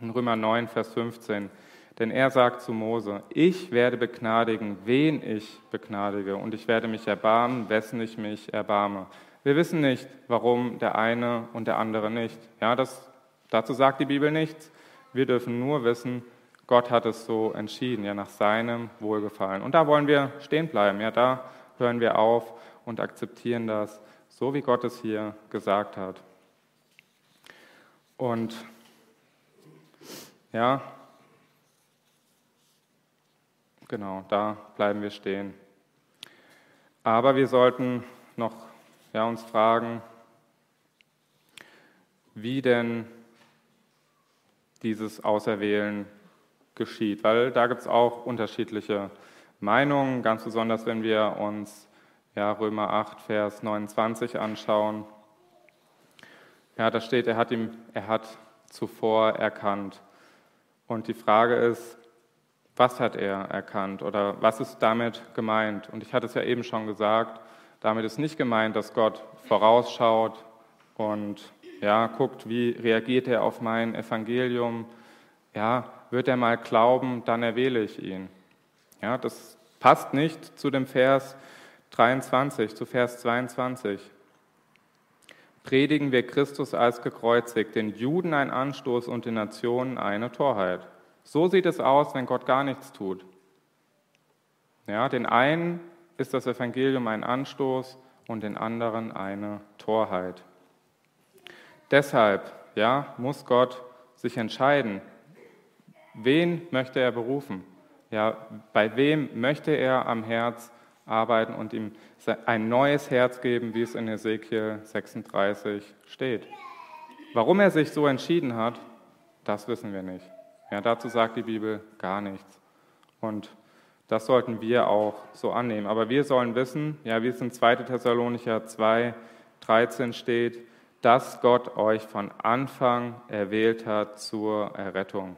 in Römer 9, Vers 15. Denn er sagt zu Mose, ich werde begnadigen, wen ich begnadige, und ich werde mich erbarmen, wessen ich mich erbarme. Wir wissen nicht, warum der eine und der andere nicht. Ja, das, dazu sagt die Bibel nichts. Wir dürfen nur wissen, Gott hat es so entschieden, ja, nach seinem Wohlgefallen. Und da wollen wir stehen bleiben. Ja, da hören wir auf und akzeptieren das, so wie Gott es hier gesagt hat. Und ja, genau, da bleiben wir stehen. Aber wir sollten noch ja, uns fragen, wie denn dieses Auserwählen geschieht, weil da gibt es auch unterschiedliche Meinungen, ganz besonders wenn wir uns ja, Römer 8, Vers 29 anschauen. Ja, da steht, er hat, ihm, er hat zuvor erkannt. Und die Frage ist, was hat er erkannt oder was ist damit gemeint? Und ich hatte es ja eben schon gesagt, damit ist nicht gemeint, dass Gott vorausschaut und ja, guckt, wie reagiert er auf mein Evangelium. Ja, wird er mal glauben, dann erwähle ich ihn. Ja, das passt nicht zu dem Vers, 23 zu Vers 22. Predigen wir Christus als gekreuzigt, den Juden ein Anstoß und den Nationen eine Torheit. So sieht es aus, wenn Gott gar nichts tut. Ja, den einen ist das Evangelium ein Anstoß und den anderen eine Torheit. Deshalb ja, muss Gott sich entscheiden, wen möchte er berufen? Ja, bei wem möchte er am Herz arbeiten und ihm ein neues Herz geben, wie es in Ezekiel 36 steht. Warum er sich so entschieden hat, das wissen wir nicht. Ja, dazu sagt die Bibel gar nichts. Und das sollten wir auch so annehmen. Aber wir sollen wissen, ja, wie es in 2. Thessalonicher 2, 13 steht, dass Gott euch von Anfang erwählt hat zur Errettung.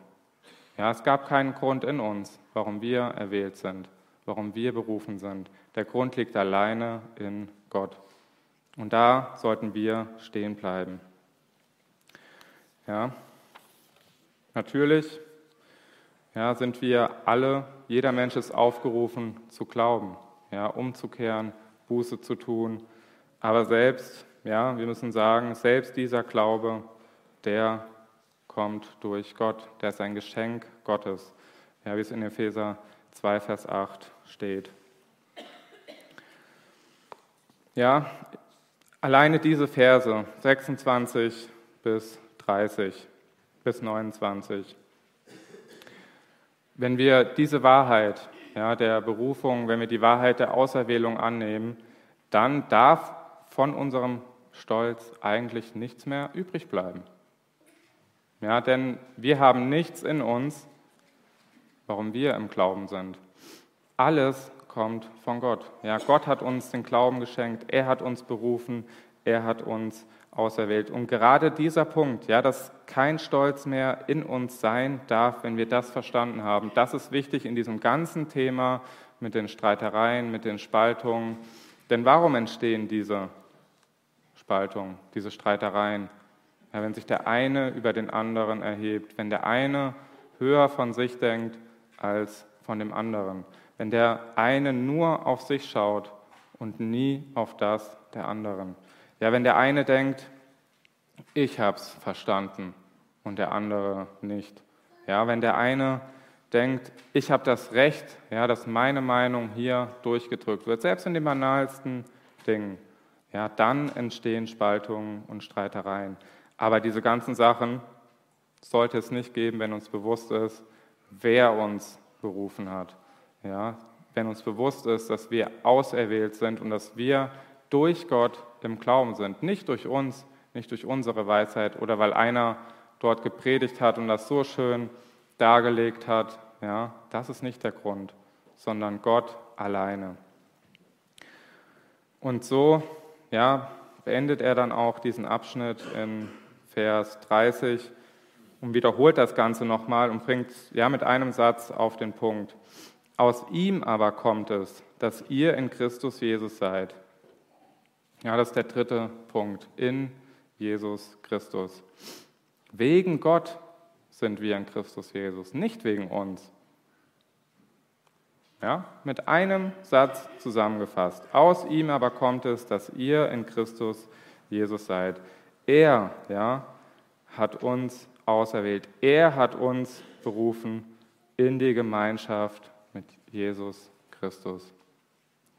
Ja, es gab keinen Grund in uns, warum wir erwählt sind warum wir berufen sind. Der Grund liegt alleine in Gott. Und da sollten wir stehen bleiben. Ja, natürlich ja, sind wir alle, jeder Mensch ist aufgerufen zu glauben, ja, umzukehren, Buße zu tun. Aber selbst, ja, wir müssen sagen, selbst dieser Glaube, der kommt durch Gott, der ist ein Geschenk Gottes. Ja, wie es in Epheser 2, Vers 8 steht. Ja, alleine diese Verse 26 bis 30 bis 29. Wenn wir diese Wahrheit ja, der Berufung, wenn wir die Wahrheit der Auserwählung annehmen, dann darf von unserem Stolz eigentlich nichts mehr übrig bleiben. Ja, denn wir haben nichts in uns, warum wir im Glauben sind. Alles kommt von Gott. Ja, Gott hat uns den Glauben geschenkt, er hat uns berufen, er hat uns auserwählt. Und gerade dieser Punkt, ja, dass kein Stolz mehr in uns sein darf, wenn wir das verstanden haben, das ist wichtig in diesem ganzen Thema mit den Streitereien, mit den Spaltungen. Denn warum entstehen diese Spaltungen, diese Streitereien? Ja, wenn sich der eine über den anderen erhebt, wenn der eine höher von sich denkt als von dem anderen, wenn der eine nur auf sich schaut und nie auf das der anderen. Ja, wenn der eine denkt, ich hab's verstanden und der andere nicht. Ja, wenn der eine denkt, ich habe das Recht, ja, dass meine Meinung hier durchgedrückt wird, selbst in den banalsten Dingen, ja, dann entstehen Spaltungen und Streitereien. Aber diese ganzen Sachen sollte es nicht geben, wenn uns bewusst ist, wer uns berufen hat. Ja, wenn uns bewusst ist, dass wir auserwählt sind und dass wir durch Gott im Glauben sind, nicht durch uns, nicht durch unsere Weisheit oder weil einer dort gepredigt hat und das so schön dargelegt hat. Ja, das ist nicht der Grund, sondern Gott alleine. Und so ja, beendet er dann auch diesen Abschnitt in Vers 30 und wiederholt das Ganze nochmal und bringt ja mit einem Satz auf den Punkt. Aus ihm aber kommt es, dass ihr in Christus Jesus seid. Ja, das ist der dritte Punkt. In Jesus Christus. Wegen Gott sind wir in Christus Jesus, nicht wegen uns. Ja, mit einem Satz zusammengefasst. Aus ihm aber kommt es, dass ihr in Christus Jesus seid. Er, ja, hat uns auserwählt. Er hat uns berufen in die Gemeinschaft mit Jesus Christus.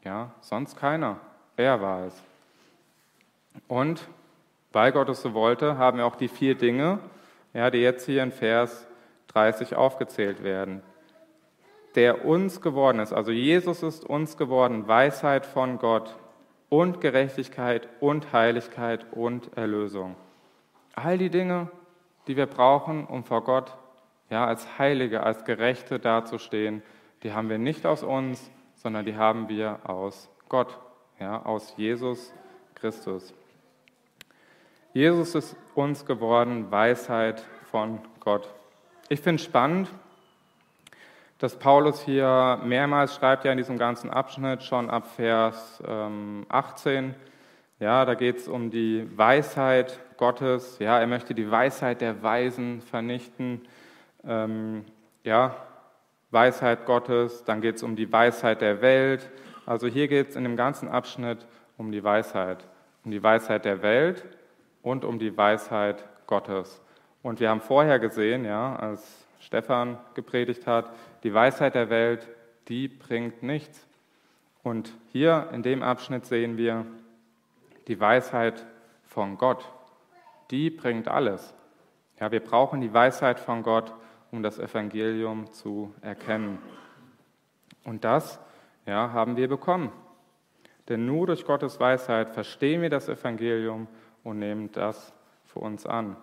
Ja, sonst keiner. Er war es. Und weil Gott es so wollte, haben wir auch die vier Dinge, ja, die jetzt hier in Vers 30 aufgezählt werden. Der uns geworden ist, also Jesus ist uns geworden, Weisheit von Gott und Gerechtigkeit und Heiligkeit und Erlösung. All die Dinge, die wir brauchen, um vor Gott ja, als Heilige, als Gerechte dazustehen, die haben wir nicht aus uns, sondern die haben wir aus Gott, ja, aus Jesus Christus. Jesus ist uns geworden, Weisheit von Gott. Ich finde spannend, dass Paulus hier mehrmals schreibt, ja in diesem ganzen Abschnitt, schon ab Vers ähm, 18, ja, da geht es um die Weisheit Gottes, ja, er möchte die Weisheit der Weisen vernichten, ähm, ja, Weisheit Gottes, dann geht es um die Weisheit der Welt, also hier geht es in dem ganzen Abschnitt um die Weisheit, um die Weisheit der Welt und um die Weisheit Gottes. Und wir haben vorher gesehen, ja, als Stefan gepredigt hat, die Weisheit der Welt, die bringt nichts. Und hier in dem Abschnitt sehen wir die Weisheit von Gott. Die bringt alles. Ja, wir brauchen die Weisheit von Gott, um das Evangelium zu erkennen. Und das ja, haben wir bekommen. Denn nur durch Gottes Weisheit verstehen wir das Evangelium und nehmen das für uns an.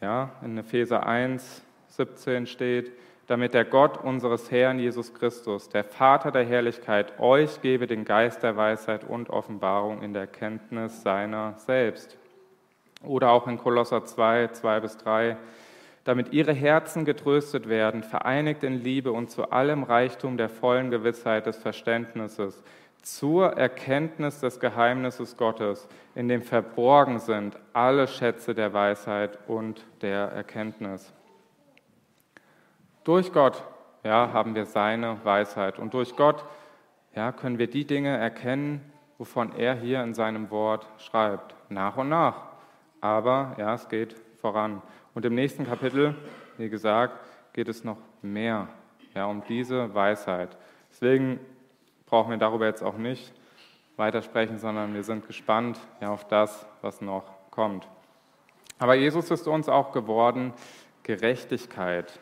Ja, in Epheser 1, 17 steht, damit der Gott unseres Herrn Jesus Christus, der Vater der Herrlichkeit, euch gebe den Geist der Weisheit und Offenbarung in der Kenntnis seiner selbst. Oder auch in Kolosser 2, 2 bis 3, damit ihre Herzen getröstet werden, vereinigt in Liebe und zu allem Reichtum der vollen Gewissheit des Verständnisses, zur Erkenntnis des Geheimnisses Gottes, in dem verborgen sind alle Schätze der Weisheit und der Erkenntnis. Durch Gott ja, haben wir seine Weisheit und durch Gott ja, können wir die Dinge erkennen, wovon er hier in seinem Wort schreibt, nach und nach. Aber ja, es geht voran. Und im nächsten Kapitel, wie gesagt, geht es noch mehr ja, um diese Weisheit. Deswegen brauchen wir darüber jetzt auch nicht weitersprechen, sondern wir sind gespannt ja, auf das, was noch kommt. Aber Jesus ist uns auch geworden Gerechtigkeit.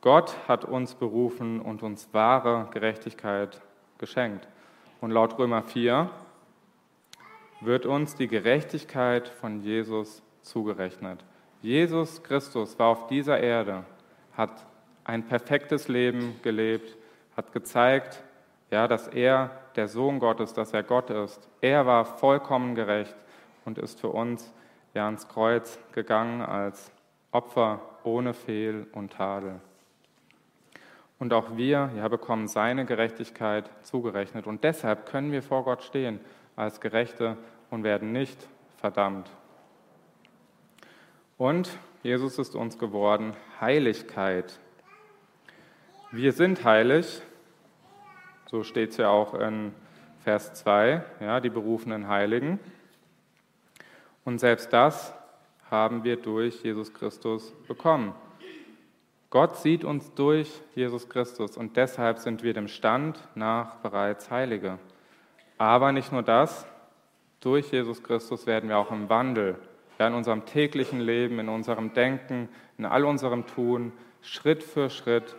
Gott hat uns berufen und uns wahre Gerechtigkeit geschenkt. Und laut Römer 4, wird uns die Gerechtigkeit von Jesus zugerechnet. Jesus Christus war auf dieser Erde, hat ein perfektes Leben gelebt, hat gezeigt, ja, dass er der Sohn Gottes, dass er Gott ist. Er war vollkommen gerecht und ist für uns ja ans Kreuz gegangen als Opfer ohne Fehl und Tadel. Und auch wir ja, bekommen seine Gerechtigkeit zugerechnet. Und deshalb können wir vor Gott stehen als Gerechte und werden nicht verdammt. Und Jesus ist uns geworden Heiligkeit. Wir sind heilig, so steht es ja auch in Vers 2, ja, die berufenen Heiligen. Und selbst das haben wir durch Jesus Christus bekommen. Gott sieht uns durch Jesus Christus und deshalb sind wir dem Stand nach bereits Heilige. Aber nicht nur das, durch Jesus Christus werden wir auch im Wandel, ja, in unserem täglichen Leben, in unserem Denken, in all unserem Tun, Schritt für Schritt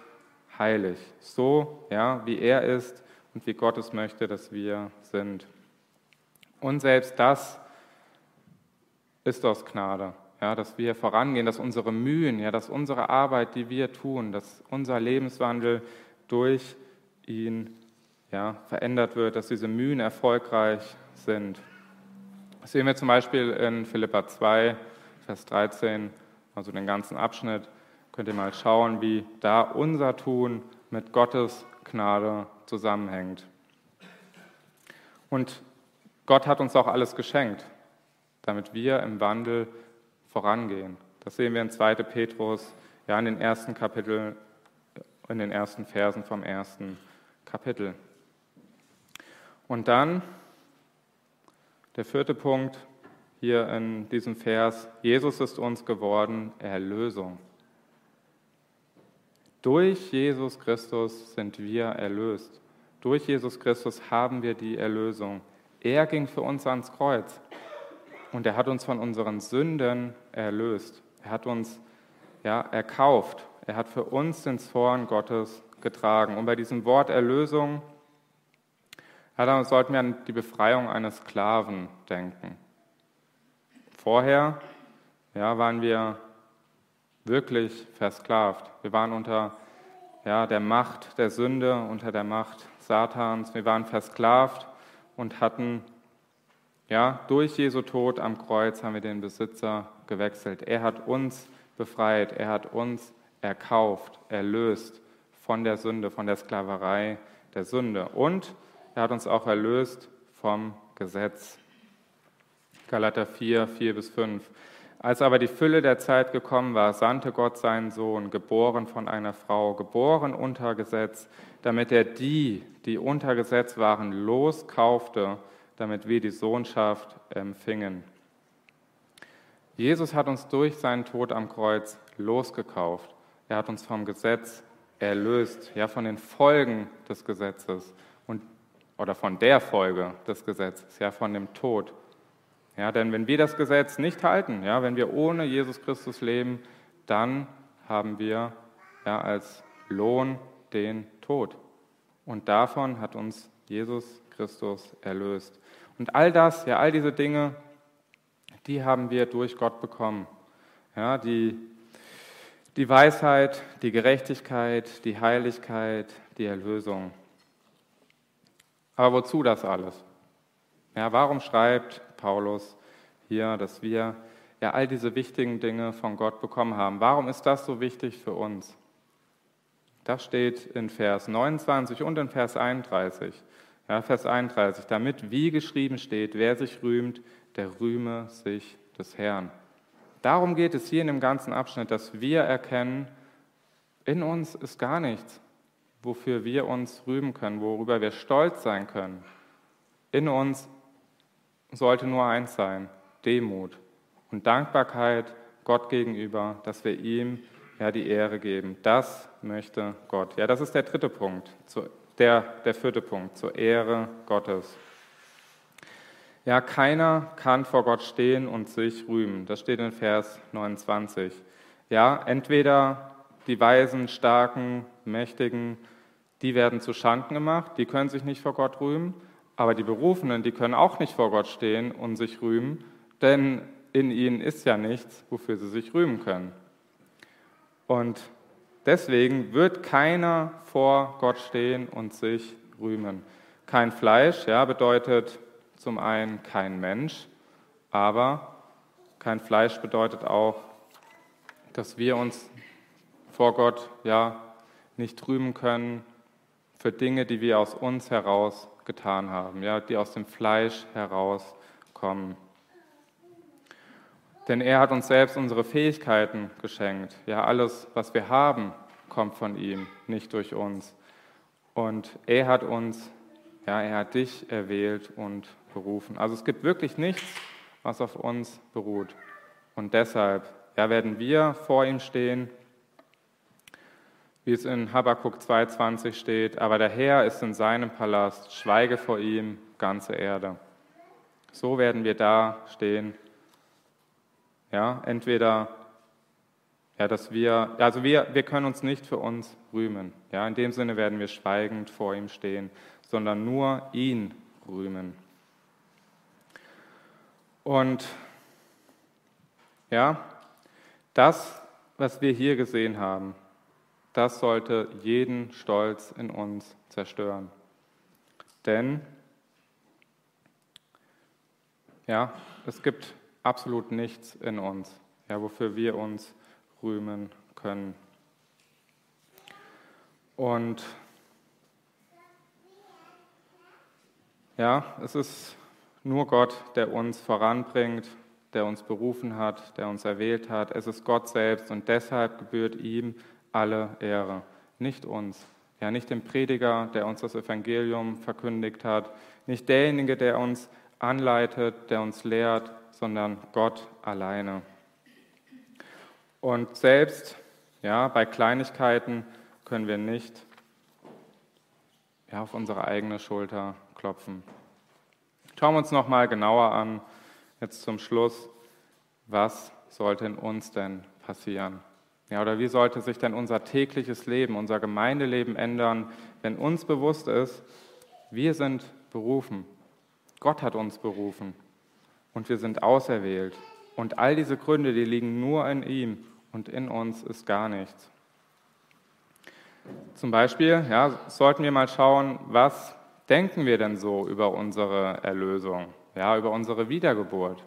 heilig. So, ja, wie er ist und wie Gott es möchte, dass wir sind. Und selbst das ist aus Gnade ja, dass wir vorangehen, dass unsere Mühen, ja, dass unsere Arbeit, die wir tun, dass unser Lebenswandel durch ihn ja, verändert wird, dass diese Mühen erfolgreich sind. Das sehen wir zum Beispiel in Philippa 2, Vers 13, also den ganzen Abschnitt. Könnt ihr mal schauen, wie da unser Tun mit Gottes Gnade zusammenhängt. Und Gott hat uns auch alles geschenkt, damit wir im Wandel vorangehen. Das sehen wir in 2. Petrus, ja, in den ersten Kapitel, in den ersten Versen vom ersten Kapitel. Und dann der vierte Punkt hier in diesem Vers, Jesus ist uns geworden Erlösung. Durch Jesus Christus sind wir erlöst. Durch Jesus Christus haben wir die Erlösung. Er ging für uns ans Kreuz. Und er hat uns von unseren Sünden erlöst. Er hat uns ja, erkauft. Er hat für uns den Zorn Gottes getragen. Und bei diesem Wort Erlösung ja, sollten wir an die Befreiung eines Sklaven denken. Vorher ja, waren wir wirklich versklavt. Wir waren unter ja, der Macht der Sünde, unter der Macht Satans. Wir waren versklavt und hatten ja, durch Jesu Tod am Kreuz haben wir den Besitzer gewechselt. Er hat uns befreit, er hat uns erkauft, erlöst von der Sünde, von der Sklaverei der Sünde. Und er hat uns auch erlöst vom Gesetz. Galater 4, 4 bis 5. Als aber die Fülle der Zeit gekommen war, sandte Gott seinen Sohn, geboren von einer Frau, geboren unter Gesetz, damit er die, die unter Gesetz waren, loskaufte damit wir die Sohnschaft empfingen. Jesus hat uns durch seinen Tod am Kreuz losgekauft. Er hat uns vom Gesetz erlöst, ja von den Folgen des Gesetzes und oder von der Folge des Gesetzes, ja von dem Tod. Ja, denn wenn wir das Gesetz nicht halten, ja, wenn wir ohne Jesus Christus leben, dann haben wir ja als Lohn den Tod. Und davon hat uns Jesus Christus erlöst. Und all das, ja, all diese Dinge, die haben wir durch Gott bekommen. Ja, die, die Weisheit, die Gerechtigkeit, die Heiligkeit, die Erlösung. Aber wozu das alles? Ja, warum schreibt Paulus hier, dass wir ja all diese wichtigen Dinge von Gott bekommen haben? Warum ist das so wichtig für uns? Das steht in Vers 29 und in Vers 31. Ja, Vers 31, damit wie geschrieben steht, wer sich rühmt, der rühme sich des Herrn. Darum geht es hier in dem ganzen Abschnitt, dass wir erkennen, in uns ist gar nichts, wofür wir uns rühmen können, worüber wir stolz sein können. In uns sollte nur eins sein, Demut und Dankbarkeit Gott gegenüber, dass wir ihm ja die Ehre geben. Das möchte Gott. Ja, das ist der dritte Punkt der, der vierte Punkt, zur Ehre Gottes. Ja, keiner kann vor Gott stehen und sich rühmen. Das steht in Vers 29. Ja, entweder die Weisen, Starken, Mächtigen, die werden zu Schanden gemacht, die können sich nicht vor Gott rühmen, Aber die Berufenen, die können auch nicht vor Gott stehen und sich rühmen, denn in ihnen ist ja nichts, wofür sie sich rühmen können. Und deswegen wird keiner vor Gott stehen und sich rühmen. Kein Fleisch, ja, bedeutet zum einen kein Mensch, aber kein Fleisch bedeutet auch, dass wir uns vor Gott ja nicht rühmen können für Dinge, die wir aus uns heraus getan haben, ja, die aus dem Fleisch herauskommen. Denn er hat uns selbst unsere Fähigkeiten geschenkt. Ja, alles, was wir haben, kommt von ihm, nicht durch uns. Und er hat uns, ja, er hat dich erwählt und berufen. Also es gibt wirklich nichts, was auf uns beruht. Und deshalb ja, werden wir vor ihm stehen, wie es in Habakkuk 2,20 steht, aber der Herr ist in seinem Palast, schweige vor ihm, ganze Erde. So werden wir da stehen. Ja, entweder, ja, dass wir, also wir, wir können uns nicht für uns rühmen. Ja, in dem Sinne werden wir schweigend vor ihm stehen, sondern nur ihn rühmen. Und ja, das, was wir hier gesehen haben, das sollte jeden Stolz in uns zerstören. Denn ja, es gibt absolut nichts in uns, ja, wofür wir uns rühmen können. Und ja, es ist nur Gott, der uns voranbringt, der uns berufen hat, der uns erwählt hat. Es ist Gott selbst und deshalb gebührt ihm alle Ehre, nicht uns. Ja, nicht dem Prediger, der uns das Evangelium verkündigt hat, nicht derjenige, der uns anleitet, der uns lehrt, sondern Gott alleine. Und selbst ja, bei Kleinigkeiten können wir nicht ja, auf unsere eigene Schulter klopfen. Schauen wir uns noch mal genauer an, jetzt zum Schluss, was sollte in uns denn passieren? Ja, oder wie sollte sich denn unser tägliches Leben, unser Gemeindeleben ändern, wenn uns bewusst ist, wir sind berufen. Gott hat uns berufen und wir sind auserwählt. Und all diese Gründe, die liegen nur in ihm und in uns ist gar nichts. Zum Beispiel ja, sollten wir mal schauen, was denken wir denn so über unsere Erlösung, ja, über unsere Wiedergeburt.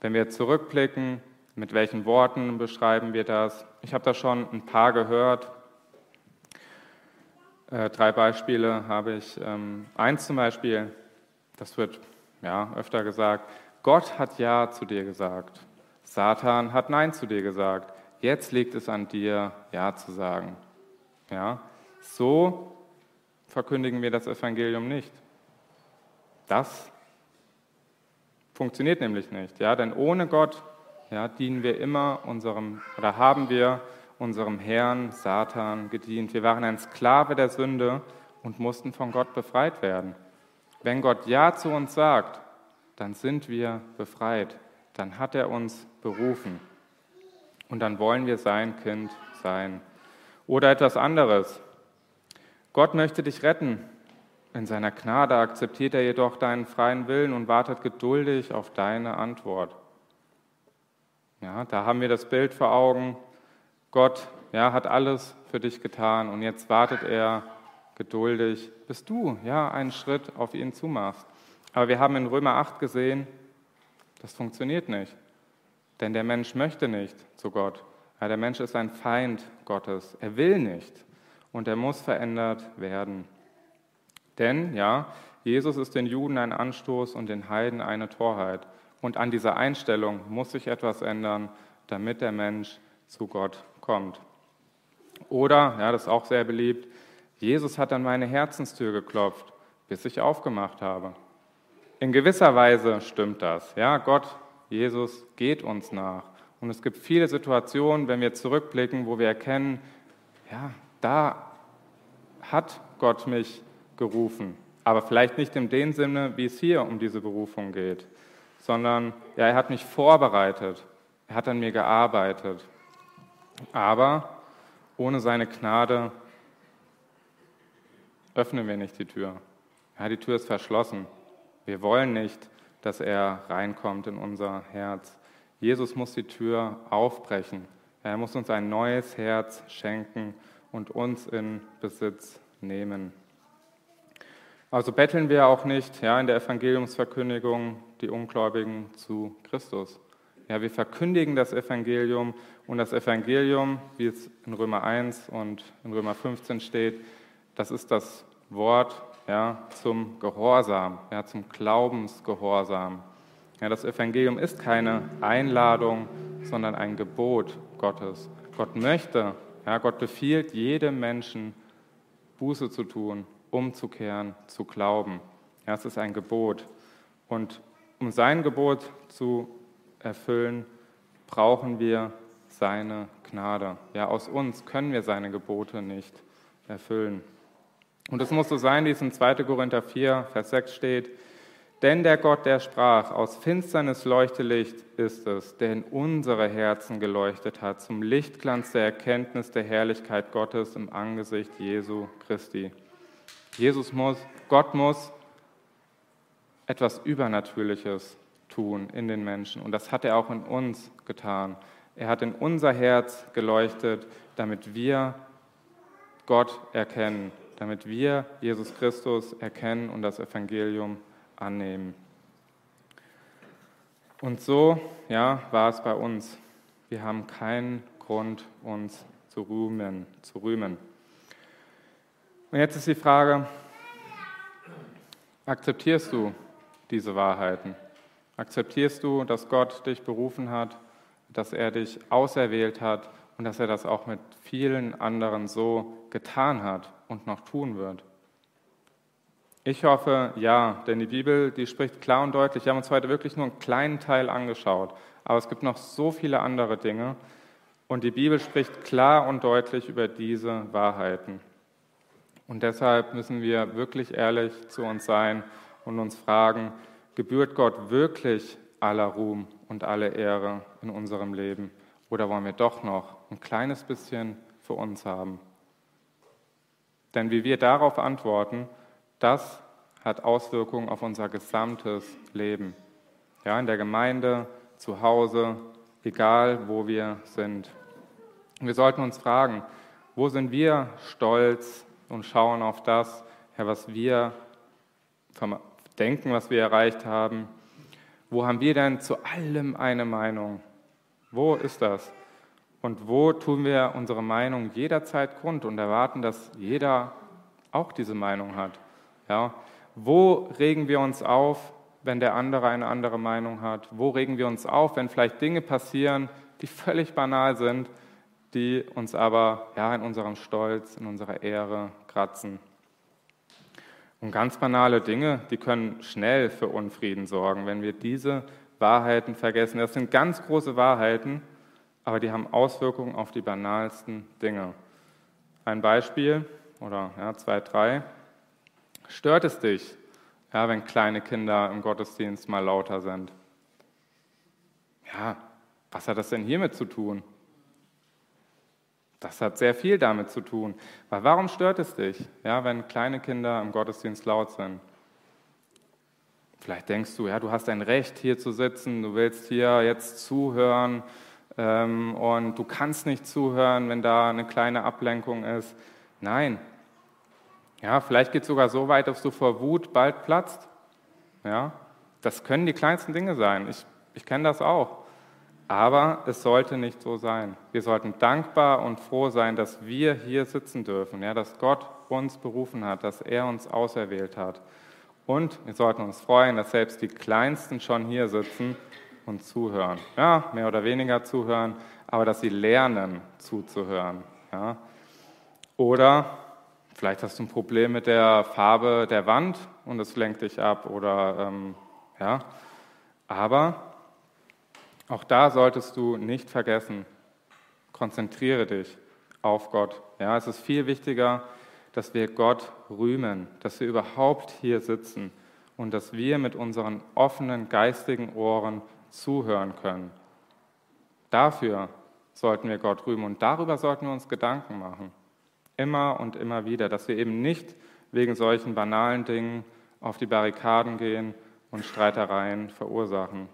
Wenn wir zurückblicken, mit welchen Worten beschreiben wir das? Ich habe da schon ein paar gehört. Äh, drei Beispiele habe ich. Ähm, eins zum Beispiel, das wird ja, öfter gesagt, Gott hat Ja zu dir gesagt. Satan hat Nein zu dir gesagt. Jetzt liegt es an dir, Ja zu sagen. Ja, so verkündigen wir das Evangelium nicht. Das funktioniert nämlich nicht, ja, denn ohne Gott ja, dienen wir immer unserem oder haben wir unserem Herrn Satan gedient. Wir waren ein Sklave der Sünde und mussten von Gott befreit werden. Wenn Gott Ja zu uns sagt, dann sind wir befreit. Dann hat er uns berufen. Und dann wollen wir sein Kind sein. Oder etwas anderes. Gott möchte dich retten. In seiner Gnade akzeptiert er jedoch deinen freien Willen und wartet geduldig auf deine Antwort. Ja, da haben wir das Bild vor Augen. Gott ja, hat alles für dich getan und jetzt wartet er geduldig, bis du ja einen Schritt auf ihn zumachst. Aber wir haben in Römer 8 gesehen, das funktioniert nicht. Denn der Mensch möchte nicht zu Gott. Ja, der Mensch ist ein Feind Gottes. Er will nicht und er muss verändert werden. Denn ja, Jesus ist den Juden ein Anstoß und den Heiden eine Torheit. Und an dieser Einstellung muss sich etwas ändern, damit der Mensch zu Gott kommt. Oder, ja, das ist auch sehr beliebt, Jesus hat an meine Herzenstür geklopft, bis ich aufgemacht habe. In gewisser Weise stimmt das. Ja, Gott, Jesus geht uns nach. Und es gibt viele Situationen, wenn wir zurückblicken, wo wir erkennen, ja, da hat Gott mich gerufen. Aber vielleicht nicht in dem Sinne, wie es hier um diese Berufung geht sondern ja, er hat mich vorbereitet, er hat an mir gearbeitet. Aber ohne seine Gnade öffnen wir nicht die Tür. Ja, die Tür ist verschlossen. Wir wollen nicht, dass er reinkommt in unser Herz. Jesus muss die Tür aufbrechen. Er muss uns ein neues Herz schenken und uns in Besitz nehmen. Also betteln wir auch nicht ja, in der Evangeliumsverkündigung die Ungläubigen zu Christus. Ja, wir verkündigen das Evangelium und das Evangelium, wie es in Römer 1 und in Römer 15 steht, das ist das Wort ja, zum Gehorsam, ja, zum Glaubensgehorsam. Ja, das Evangelium ist keine Einladung, sondern ein Gebot Gottes. Gott möchte, ja, Gott befiehlt jedem Menschen, Buße zu tun, umzukehren, zu glauben. Ja, es ist ein Gebot. Und um sein Gebot zu erfüllen, brauchen wir seine Gnade. Ja, aus uns können wir seine Gebote nicht erfüllen. Und es muss so sein, wie es in 2. Korinther 4, Vers 6 steht, denn der Gott, der sprach, aus Finsternis leuchte Licht ist es, der in unsere Herzen geleuchtet hat, zum Lichtglanz der Erkenntnis der Herrlichkeit Gottes im Angesicht Jesu Christi. Jesus muss, Gott muss etwas Übernatürliches tun in den Menschen. Und das hat er auch in uns getan. Er hat in unser Herz geleuchtet, damit wir Gott erkennen, damit wir Jesus Christus erkennen und das Evangelium annehmen. Und so ja, war es bei uns. Wir haben keinen Grund, uns zu rühmen, zu rühmen. Und jetzt ist die Frage, akzeptierst du diese Wahrheiten? Akzeptierst du, dass Gott dich berufen hat, dass er dich auserwählt hat und dass er das auch mit vielen anderen so getan hat und noch tun wird? Ich hoffe, ja, denn die Bibel, die spricht klar und deutlich. Wir haben uns heute wirklich nur einen kleinen Teil angeschaut, aber es gibt noch so viele andere Dinge und die Bibel spricht klar und deutlich über diese Wahrheiten. Und deshalb müssen wir wirklich ehrlich zu uns sein und uns fragen, gebührt Gott wirklich aller Ruhm und alle Ehre in unserem Leben oder wollen wir doch noch ein kleines bisschen für uns haben? Denn wie wir darauf antworten, das hat Auswirkungen auf unser gesamtes Leben. Ja, in der Gemeinde, zu Hause, egal wo wir sind. wir sollten uns fragen, wo sind wir stolz und schauen auf das, was wir denken, was wir erreicht haben. Wo haben wir denn zu allem eine Meinung? Wo ist das? Und wo tun wir unsere Meinung jederzeit kund und erwarten, dass jeder auch diese Meinung hat? Ja? Wo regen wir uns auf, wenn der andere eine andere Meinung hat? Wo regen wir uns auf, wenn vielleicht Dinge passieren, die völlig banal sind, die uns aber ja, in unserem Stolz, in unserer Ehre kratzen? Und ganz banale Dinge, die können schnell für Unfrieden sorgen, wenn wir diese Wahrheiten vergessen. Das sind ganz große Wahrheiten, aber die haben Auswirkungen auf die banalsten Dinge. Ein Beispiel oder ja, zwei, drei. Stört es dich, ja, wenn kleine Kinder im Gottesdienst mal lauter sind? Ja, was hat das denn hiermit zu tun? Das hat sehr viel damit zu tun. Weil warum stört es dich, ja, wenn kleine Kinder im Gottesdienst laut sind? Vielleicht denkst du, ja, du hast ein Recht, hier zu sitzen, du willst hier jetzt zuhören ähm, und du kannst nicht zuhören, wenn da eine kleine Ablenkung ist. Nein, ja, vielleicht geht es sogar so weit, dass du vor Wut bald platzt. Ja, das können die kleinsten Dinge sein. Ich, ich kenne das auch. Aber es sollte nicht so sein. Wir sollten dankbar und froh sein, dass wir hier sitzen dürfen, ja, dass Gott uns berufen hat, dass er uns auserwählt hat. Und wir sollten uns freuen, dass selbst die Kleinsten schon hier sitzen und zuhören. Ja, mehr oder weniger zuhören, aber dass sie lernen zuzuhören. Ja. Oder Vielleicht hast du ein Problem mit der Farbe der Wand und es lenkt dich ab oder ähm, ja. Aber auch da solltest du nicht vergessen, konzentriere dich auf Gott. Ja, es ist viel wichtiger, dass wir Gott rühmen, dass wir überhaupt hier sitzen und dass wir mit unseren offenen geistigen Ohren zuhören können. Dafür sollten wir Gott rühmen und darüber sollten wir uns Gedanken machen. Immer und immer wieder, dass wir eben nicht wegen solchen banalen Dingen auf die Barrikaden gehen und Streitereien verursachen.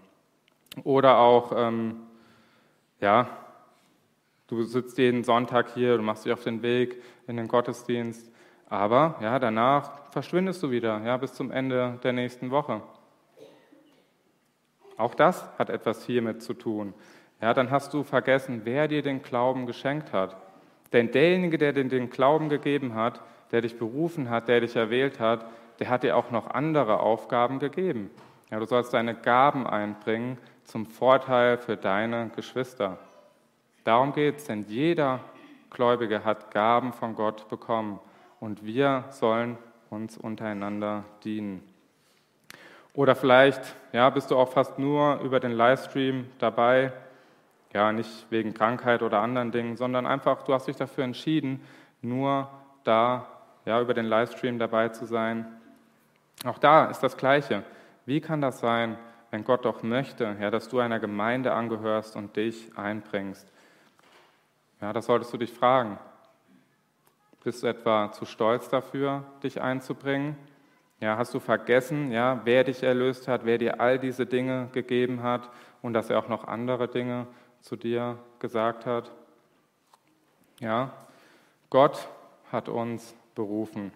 Oder auch, ähm, ja, du sitzt jeden Sonntag hier, du machst dich auf den Weg in den Gottesdienst, aber ja, danach verschwindest du wieder, ja, bis zum Ende der nächsten Woche. Auch das hat etwas hiermit zu tun. Ja, dann hast du vergessen, wer dir den Glauben geschenkt hat. Denn derjenige, der dir den Glauben gegeben hat, der dich berufen hat, der dich erwählt hat, der hat dir auch noch andere Aufgaben gegeben. Ja, du sollst deine Gaben einbringen zum Vorteil für deine Geschwister. Darum geht es, denn jeder Gläubige hat Gaben von Gott bekommen und wir sollen uns untereinander dienen. Oder vielleicht ja, bist du auch fast nur über den Livestream dabei, ja, nicht wegen Krankheit oder anderen Dingen, sondern einfach, du hast dich dafür entschieden, nur da ja, über den Livestream dabei zu sein. Auch da ist das Gleiche. Wie kann das sein, wenn Gott doch möchte, ja, dass du einer Gemeinde angehörst und dich einbringst? Ja, das solltest du dich fragen. Bist du etwa zu stolz dafür, dich einzubringen? Ja, hast du vergessen, ja, wer dich erlöst hat, wer dir all diese Dinge gegeben hat und dass er auch noch andere Dinge zu dir gesagt hat? Ja, Gott hat uns berufen.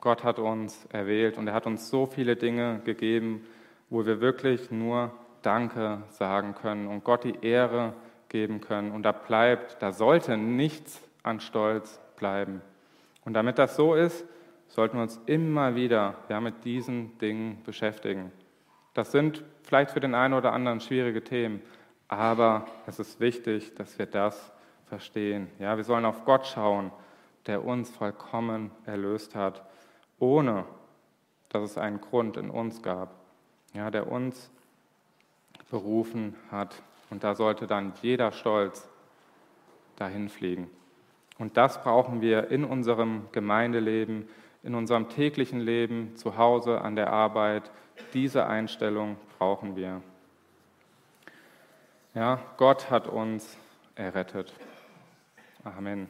Gott hat uns erwählt und er hat uns so viele Dinge gegeben, wo wir wirklich nur Danke sagen können und Gott die Ehre geben können. Und da bleibt, da sollte nichts an Stolz bleiben. Und damit das so ist, sollten wir uns immer wieder ja, mit diesen Dingen beschäftigen. Das sind vielleicht für den einen oder anderen schwierige Themen, aber es ist wichtig, dass wir das verstehen. Ja, wir sollen auf Gott schauen, der uns vollkommen erlöst hat ohne dass es einen Grund in uns gab, ja, der uns berufen hat. Und da sollte dann jeder Stolz dahin fliegen. Und das brauchen wir in unserem Gemeindeleben, in unserem täglichen Leben, zu Hause, an der Arbeit. Diese Einstellung brauchen wir. Ja, Gott hat uns errettet. Amen.